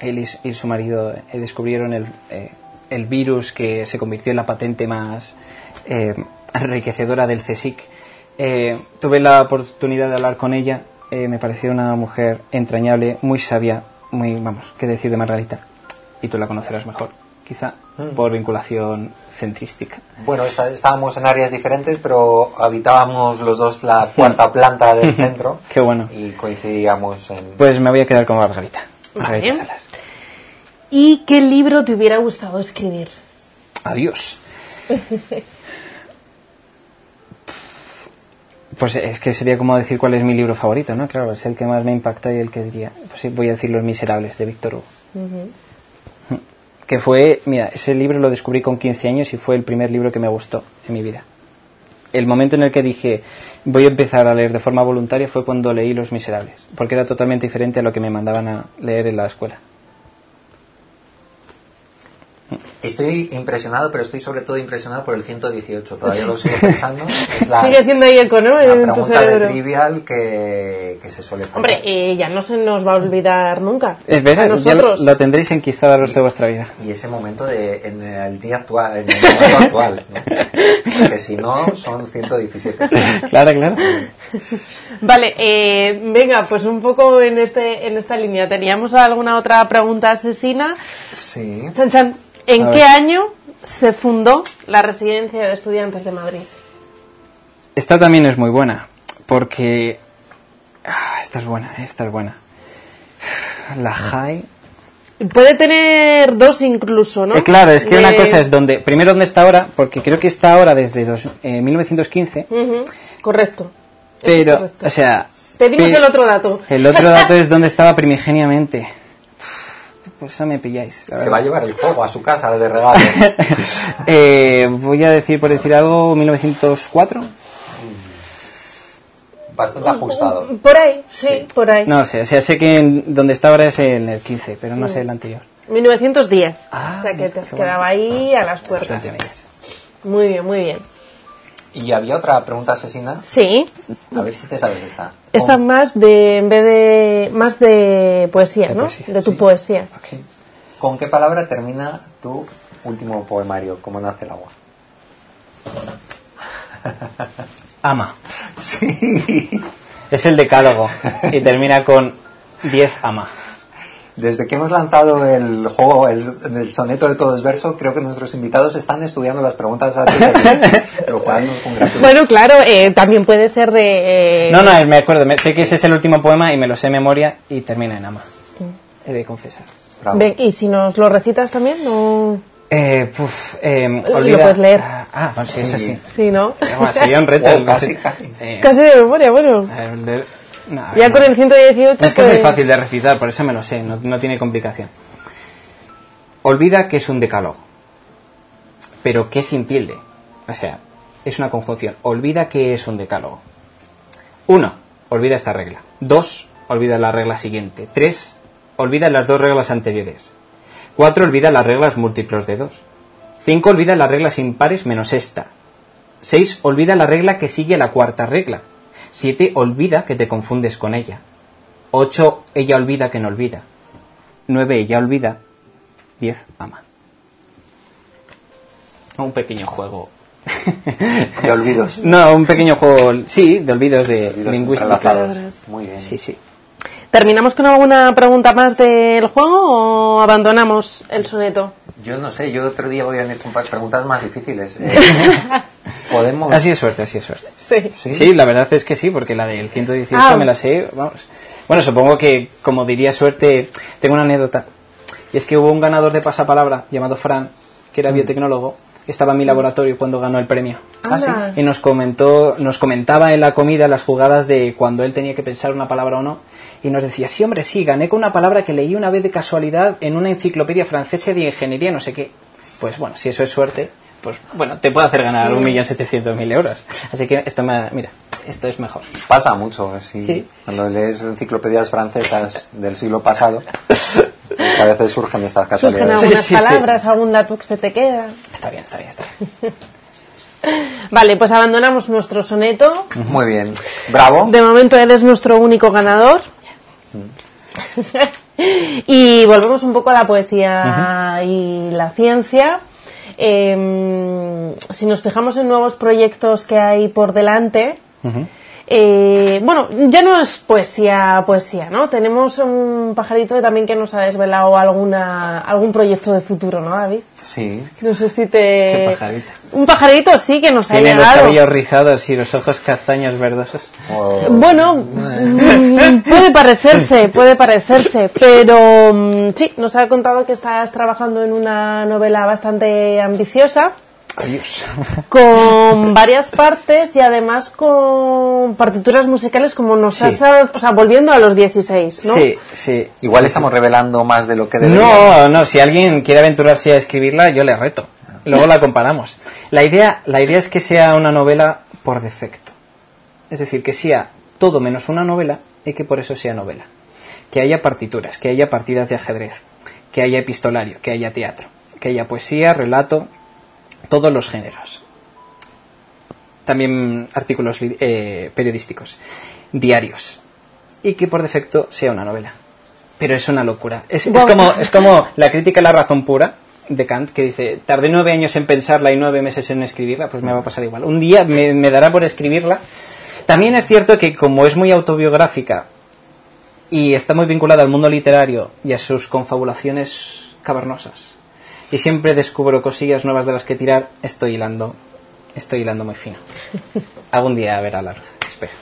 él y, su- y su marido eh, descubrieron el, eh, el virus que se convirtió en la patente más eh, enriquecedora del CSIC. Eh, tuve la oportunidad de hablar con ella, eh, me pareció una mujer entrañable, muy sabia, muy, vamos, qué decir de Margarita. Y tú la conocerás mejor, quizá, Mm. por vinculación centrística. Bueno, está- estábamos en áreas diferentes, pero habitábamos los dos la cuarta planta del centro Qué bueno. y coincidíamos en... Pues me voy a quedar con Margarita. Margarita Vale. Salas. ¿Y qué libro te hubiera gustado escribir? Adiós. Pues es que sería como decir cuál es mi libro favorito, ¿no? Claro, es el que más me impacta y el que diría. Pues sí, voy a decir Los Miserables, de Víctor Hugo. Que fue, mira, ese libro lo descubrí con 15 años y fue el primer libro que me gustó en mi vida. El momento en el que dije voy a empezar a leer de forma voluntaria fue cuando leí Los Miserables, porque era totalmente diferente a lo que me mandaban a leer en la escuela. Estoy impresionado, pero estoy sobre todo impresionado por el 118. Todavía lo sigo pensando. Es la, Sigue siendo ahí eco, ¿no? la En tu pregunta de trivial que, que se suele hacer. Hombre, eh, ya no se nos va a olvidar nunca. Eh, ¿ves? A Ya lo, nosotros. lo tendréis enquistado el resto de vuestra vida. Y ese momento de, en el día actual, en el momento actual, ¿no? Porque si no, son 117. Claro, claro. Vale, eh, venga, pues un poco en este en esta línea. ¿Teníamos alguna otra pregunta asesina? Sí. Chan, chan. ¿En qué año se fundó la Residencia de Estudiantes de Madrid? Esta también es muy buena, porque... ah, esta es buena, esta es buena. La High... Puede tener dos incluso, ¿no? Eh, claro, es que De- una cosa es donde... Primero, ¿dónde está ahora? Porque creo que está ahora desde dos- eh, 1915, Ujú, Correcto. pero, correcto. o sea... Pedimos pe- el otro dato. El otro dato es dónde estaba primigeniamente. Pues esa me pilláis. Se va a llevar el juego a su casa de regalo. Eh, voy a decir, por decir algo, 1904. Bastante ajustado. Por ahí, sí, por ahí. No sé, o sea, sé que en- donde está ahora es en el 15, pero no sé el anterior. 1910. Ah, o sea que te qué quedaba ahí a las puertas. Muy bien, muy bien. Y había otra pregunta asesina. Sí, A ver si te sabes esta. esta más de, en vez de, más de poesía, De ¿no? poesía, de tu sí. poesía. ¿Con qué palabra termina tu último poemario, Cómo nace el agua? Ama. Sí. Es el decálogo y termina con 10 ama. Desde que hemos lanzado el juego, el, el soneto de todo es verso, creo que nuestros invitados están estudiando las preguntas anteriores, lo cual nos congratula. Bueno, claro, eh, también puede ser de... eh, No, no, me acuerdo, me- sé que ese es el último poema y me lo sé de memoria y termina en ama. He de confesar. Ven, y si nos lo recitas también, no... Eh, puf, eh, Lo olvida- puedes leer. Ah, Ah, bueno, sí, eso sí. Sí, ¿no? Bueno, sería un reto. Oh, casi, casi. Eh, Casi de memoria, bueno. ver, de- no, Ya no. con el 118 Es que es muy pues- fácil de recitar, por eso me lo sé, no, no tiene complicación. Olvida que es un decálogo, pero que sin tilde. O sea, es una conjunción. Olvida que es un decálogo. Uno, olvida esta regla. Dos, olvida la regla siguiente. Tres, olvida las dos reglas anteriores. Cuatro, olvida las reglas múltiplos de dos. Cinco, olvida las reglas impares menos esta. Seis, olvida la regla que sigue a la cuarta regla. Siete, olvida que te confundes con ella. Ocho, ella olvida que no olvida. Nueve, ella olvida. Diez, ama. Un pequeño juego. De olvidos. No, un pequeño juego, sí, de olvidos de Olvidos lingüística. Muy bien. Sí, sí. ¿Terminamos con alguna pregunta más del juego o abandonamos el soneto? Yo no sé, yo otro día voy a venir con preguntas más difíciles. Eh, Podemos. Así es suerte, así es suerte. Sí. Sí, la verdad es que sí, porque la del 118 Ah. me la sé, vamos. Bueno, supongo que, como diría suerte, tengo una anécdota. Y es que hubo un ganador de pasapalabra llamado Fran, que era biotecnólogo, que estaba en mi laboratorio cuando ganó el premio. Ah, sí. Anda. Y nos comentó, nos comentaba en la comida las jugadas de cuando él tenía que pensar una palabra o no. Y nos decía, sí, hombre, sí, gané con una palabra que leí una vez de casualidad en una enciclopedia francesa de ingeniería, no sé qué. Pues bueno, si eso es suerte, pues bueno, te puede hacer ganar un millón setecientos mil euros. Así que esto me, mira, esto es mejor. Pasa mucho, sí. Sí. Cuando lees enciclopedias francesas del siglo pasado, pues a veces surgen estas Surgen casualidades. algunas sí, sí. palabras, algún dato que se te queda. Está bien, está bien, está bien. Vale, pues abandonamos nuestro soneto. Muy bien. Bravo. De momento él es nuestro único ganador. Y volvemos un poco a la poesía y la ciencia. Eh, si nos fijamos en nuevos proyectos que hay por delante, eh, bueno, ya no es poesía, poesía, ¿no? Tenemos un pajarito también que nos ha desvelado alguna, algún proyecto de futuro, ¿no, David? Sí. No sé si te... ¿Qué pajarito? Un pajarito sí que nos ha Tiene los llegado. cabellos rizados y los ojos castaños verdosos. Bueno, mm, puede parecerse, puede parecerse, pero mm, sí, nos ha contado que estás trabajando en una novela bastante ambiciosa, Adiós. con varias partes y además con partituras musicales como nos Sí. has, o sea, volviendo a los 16, ¿no? Sí, sí. Igual estamos revelando más de lo que deberíamos. No, no, si alguien quiere aventurarse a escribirla, yo le reto. Luego la comparamos. La idea, la idea es que sea una novela por defecto. Es decir, que sea todo menos una novela y que por eso sea novela. Que haya partituras, que haya partidas de ajedrez, que haya epistolario, que haya teatro, que haya poesía, relato, todos los géneros. También artículos eh, periodísticos, diarios. Y que por defecto sea una novela. Pero es una locura. Es, es como, es como la crítica a la razón pura de Kant, que dice, tardé nueve años en pensarla y nueve meses en escribirla, pues me va a pasar igual. Un día me, me dará por escribirla. También es cierto que como es muy autobiográfica y está muy vinculada al mundo literario y a sus confabulaciones cavernosas, y siempre descubro cosillas nuevas de las que tirar, estoy hilando, estoy hilando muy fino. Algún día verá la luz, espero.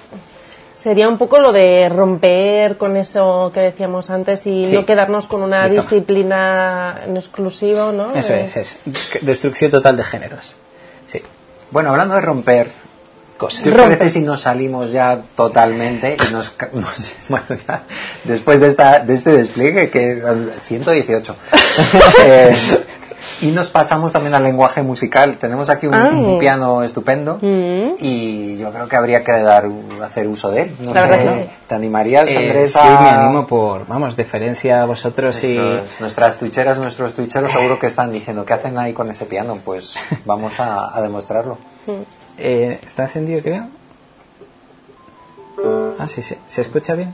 Sería un poco lo de romper con eso que decíamos antes y Sí. no quedarnos con una Rizoma. disciplina en exclusivo, ¿no? Eso Eh, es, es destrucción total de géneros. Sí. Bueno, hablando de romper, Cosas. ¿qué os parece si nos salimos ya totalmente y nos, bueno, ya, después de esta de este despliegue que 118 eh, y nos pasamos también al lenguaje musical. Tenemos aquí un, Ah. un piano estupendo Mm. y yo creo que habría que dar hacer uso de él. No sé, sí. ¿te animarías, Eh, Andrés? sí, a- me animo por, vamos, deferencia a vosotros y... Nuestras tuicheras, nuestros tuicheros seguro que están diciendo, ¿qué hacen ahí con ese piano? Pues vamos a, a demostrarlo. Eh, ¿Está encendido, creo? Ah, sí, sí. ¿Se escucha bien?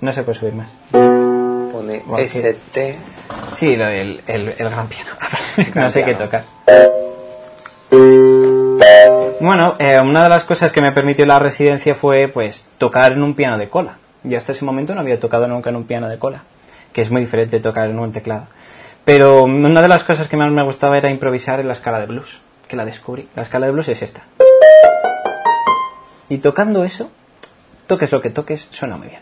No se puede subir más. Pone Bueno, sí. ST. Sí, lo del el, el gran piano. no sé qué tocar. Bueno, eh, una de las cosas que me permitió la residencia fue pues tocar en un piano de cola. Yo hasta ese momento no había tocado nunca en un piano de cola, que es muy diferente de tocar en un teclado. Pero una de las cosas que más me gustaba era improvisar en la escala de blues, que la descubrí. La escala de blues es esta. Y tocando eso, toques lo que toques, suena muy bien.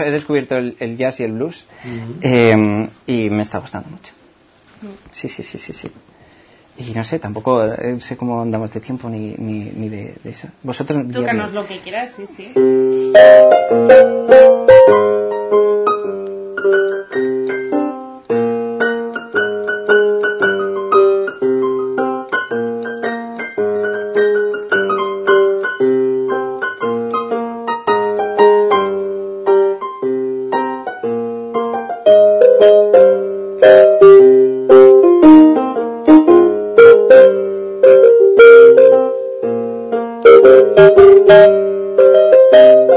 Mucho, he descubierto el, el jazz y el blues eh, y me está gustando mucho. Sí, sí, sí, sí, sí. Y no sé, tampoco eh, sé cómo andamos de tiempo ni, ni, ni de, de eso. Vosotros... Tócanos lo que quieras, sí, sí. Gracias. Muy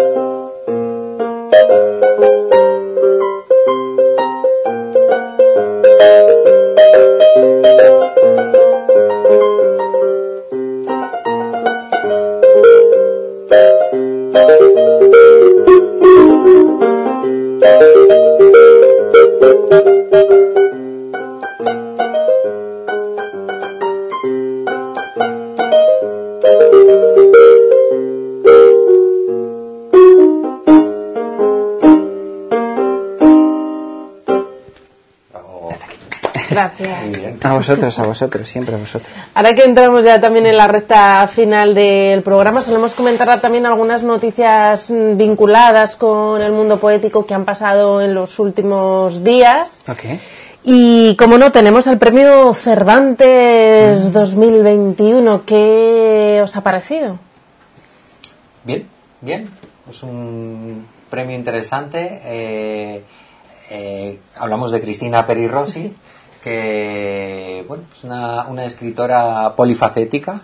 vosotros, a vosotros, siempre a vosotros. Ahora que entramos ya también en la recta final del programa, solemos comentar también algunas noticias mm, vinculadas con el mundo poético que han pasado en los últimos días. Y como no, tenemos el premio Cervantes 2021. ¿Qué os ha parecido? Bien, bien. Es un premio interesante. Eh, eh, hablamos de Cristina Peri Rossi, que bueno, es una, una escritora polifacética.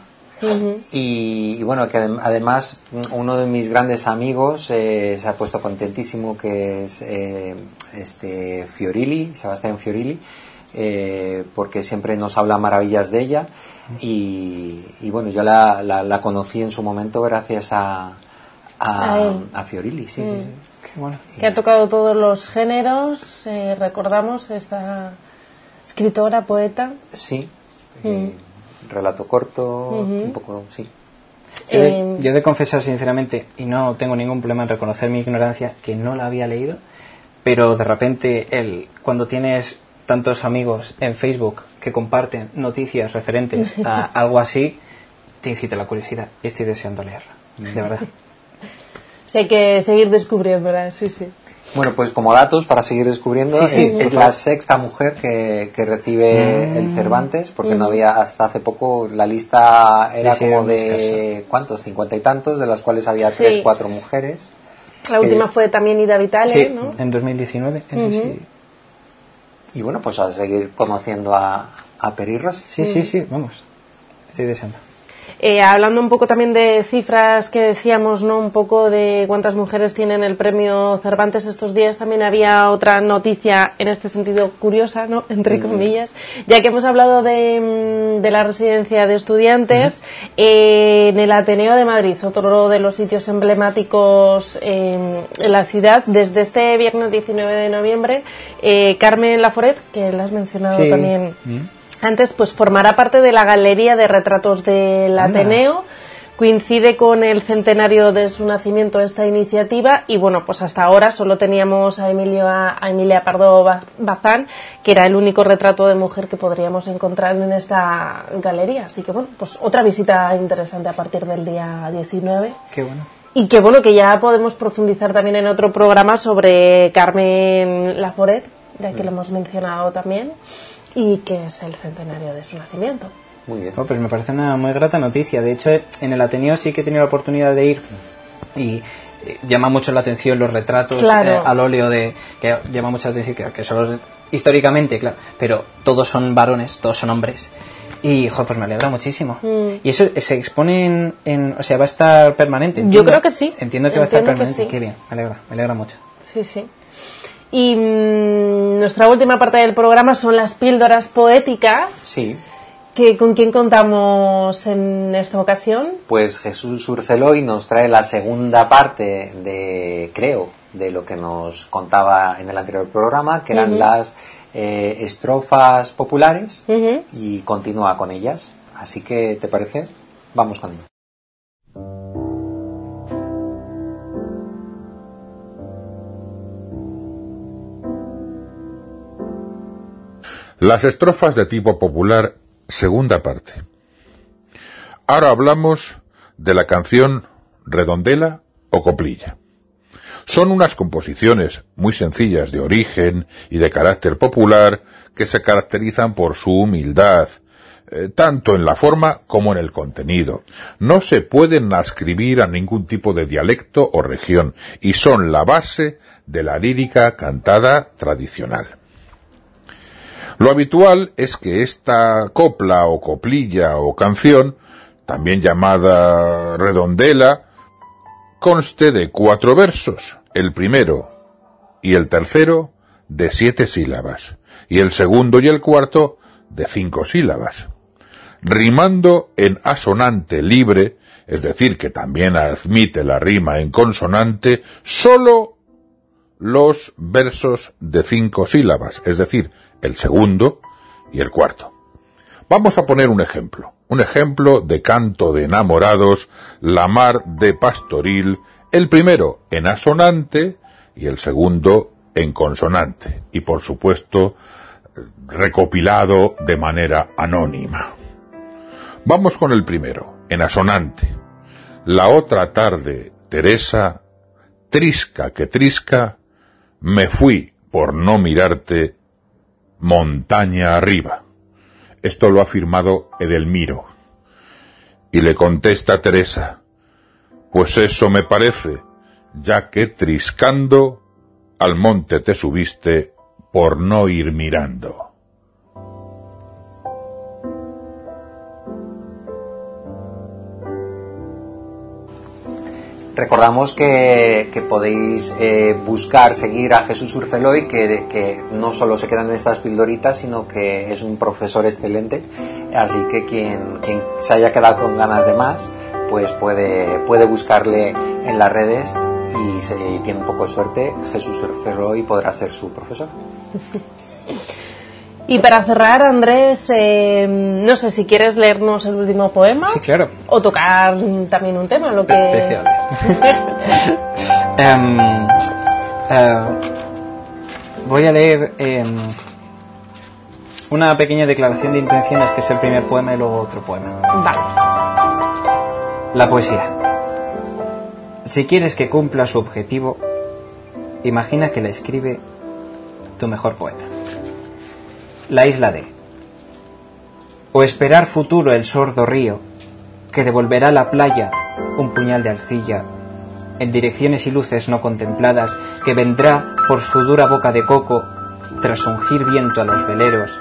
Y, y bueno, que adem- además uno de mis grandes amigos eh, se ha puesto contentísimo, que es eh, este Fiorilli, Sebastián Fiorilli, eh, porque siempre nos habla maravillas de ella. Y, y bueno, yo la, la, la conocí en su momento gracias a, a, A Fiorilli, sí, sí, Mm. sí. Bueno. Que ha tocado todos los géneros. eh, recordamos esta escritora, poeta. Sí, Mm. eh, relato corto, un poco, sí. Yo de, Eh, yo he de confesar sinceramente, y no tengo ningún problema en reconocer mi ignorancia, que no la había leído, pero de repente el, cuando tienes tantos amigos en Facebook que comparten noticias referentes a algo así, te incita la curiosidad y estoy deseando leerla, de verdad. sí, hay que seguir descubriéndola, sí, sí. Bueno, pues como datos para seguir descubriendo, Sí, sí, es, la sexta mujer que, que recibe Mm. el Cervantes, porque no Ujú. había hasta hace poco, la lista era Sí, sí, como de, ¿cuántos? Cincuenta y tantos, de las cuales había Sí. tres, cuatro mujeres. La Que- última fue también Ida Vitale, Sí, ¿no? en 2019, eso Ujú. sí. Y bueno, pues a seguir conociendo a, a Peri Rossi. Sí, sí, sí, vamos. Estoy deseando. Eh, hablando un poco también de cifras que decíamos, ¿no? Un poco de cuántas mujeres tienen el premio Cervantes estos días. También había otra noticia en este sentido curiosa, ¿no? Entre comillas. Ya que hemos hablado de, mm, de la residencia de estudiantes, eh, en el Ateneo de Madrid, otro de los sitios emblemáticos eh, en la ciudad, desde este viernes 19 de noviembre, eh, Carmen Laforet, que la has mencionado Sí. también Mm. Antes, pues formará parte de la galería de retratos del. Ateneo. Coincide con el centenario de su nacimiento esta iniciativa y bueno, pues hasta ahora solo teníamos a, Emilio, a Emilia Pardo Ba- Bazán, que era el único retrato de mujer que podríamos encontrar en esta galería. Así que bueno, pues otra visita interesante a partir del día 19. Qué bueno. Y que bueno, que ya podemos profundizar también en otro programa sobre Carmen Laforet, ya que lo hemos mencionado también, y que es el centenario de su nacimiento. Muy bien. Oh, pues me parece una muy grata noticia. De hecho, en el Ateneo sí que he tenido la oportunidad de ir y eh, llama mucho la atención los retratos Claro. eh, al óleo de que llama mucho la atención que, que son históricamente, claro, pero todos son varones, todos son hombres. Y, joder, pues me alegra muchísimo. Mm. Y eso se expone en, en- o sea, va a estar permanente. Yo creo que sí. Entiendo que va a estar permanente. sí. Qué bien, me alegra, me alegra mucho. Sí, sí. Y mm, nuestra última parte del programa son las píldoras poéticas. Sí, Que, ¿Con quién contamos en esta ocasión? pues Jesús Urceloy nos trae la segunda parte de, creo, de lo que nos contaba en el anterior programa, que eran las eh, estrofas populares, y continúa con ellas. Así que, ¿te parece? Vamos con ello. Las estrofas de tipo popular, segunda parte. Ahora hablamos de la canción Redondela o Coplilla. Son unas composiciones muy sencillas de origen y de carácter popular que se caracterizan por su humildad, eh, tanto en la forma como en el contenido. No se pueden ascribir a ningún tipo de dialecto o región y son la base de la lírica cantada tradicional. Lo habitual es que esta copla o coplilla o canción, también llamada redondela, conste de cuatro versos, el primero y el tercero de siete sílabas, y el segundo y el cuarto de cinco sílabas, rimando en asonante libre, es decir, que también admite la rima en consonante, solo los versos de cinco sílabas, es decir, el segundo y el cuarto. Vamos a poner un ejemplo, un ejemplo de canto de enamorados, la mar de pastoril, el primero en asonante y el segundo en consonante. Y por supuesto, recopilado de manera anónima. Vamos con el primero, en asonante. La otra tarde, Teresa, trisca que trisca, me fui por no mirarte montaña arriba. Esto lo ha firmado Edelmiro. Y le contesta Teresa, pues eso me parece, ya que triscando al monte te subiste por no ir mirando. Recordamos que, podéis eh, buscar, seguir a Jesús Urceloy, que, que no solo se quedan en estas pildoritas, sino que es un profesor excelente. Así que quien, quien se haya quedado con ganas de más, pues puede, puede buscarle en las redes y si tiene un poco de suerte, Jesús Urceloy podrá ser su profesor. Y para cerrar, Andrés, eh, no sé si quieres leernos el último poema. Sí, claro. O tocar también un tema, lo que. Especial. Em, eh, voy a leer em, una pequeña declaración de intenciones, que es el primer poema y luego otro poema. Vale. La poesía. Si quieres que cumpla su objetivo, imagina que la escribe tu mejor poeta. La isla de. O esperar futuro el sordo río, que devolverá a la playa un puñal de arcilla, en direcciones y luces no contempladas, que vendrá por su dura boca de coco, tras ungir viento a los veleros,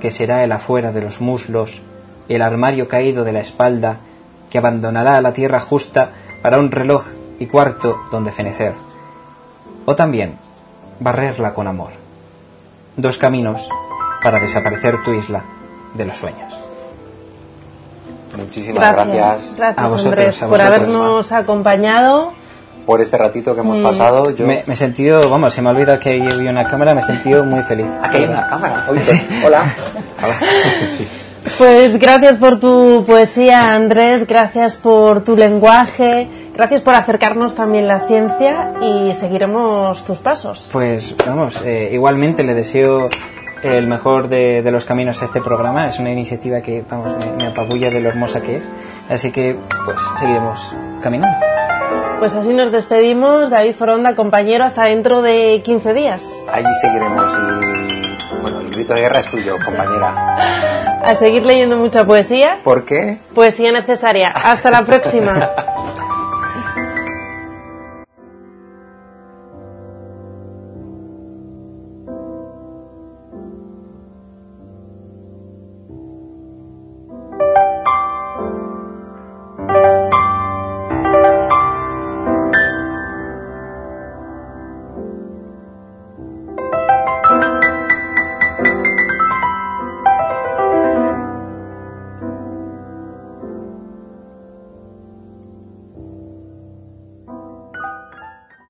que será el afuera de los muslos, el armario caído de la espalda, que abandonará la tierra justa para un reloj y cuarto donde fenecer. O también barrerla con amor. Dos caminos para desaparecer tu isla de los sueños. Muchísimas gracias, Gracias, A vosotros, Andrés, a por habernos acompañado. por este ratito que hemos Mm. pasado. Yo... Me, me he sentido, vamos, se me ha olvidado que había una cámara, me he sentido muy feliz. Aquí hay una cámara. Oye, Hola. Pues gracias por tu poesía, Andrés, gracias por tu lenguaje, gracias por acercarnos también la ciencia y seguiremos tus pasos. Pues vamos, eh, igualmente le deseo el mejor de, de los caminos a este programa. Es una iniciativa que, vamos, me, me apabulla de lo hermosa que es. Así que, pues, seguiremos caminando. Pues así nos despedimos, David Foronda, compañero, hasta dentro de 15 días. Allí seguiremos y bueno, el grito de guerra es tuyo, compañera. A seguir leyendo mucha poesía, ¿Por qué? poesía necesaria. Hasta la próxima.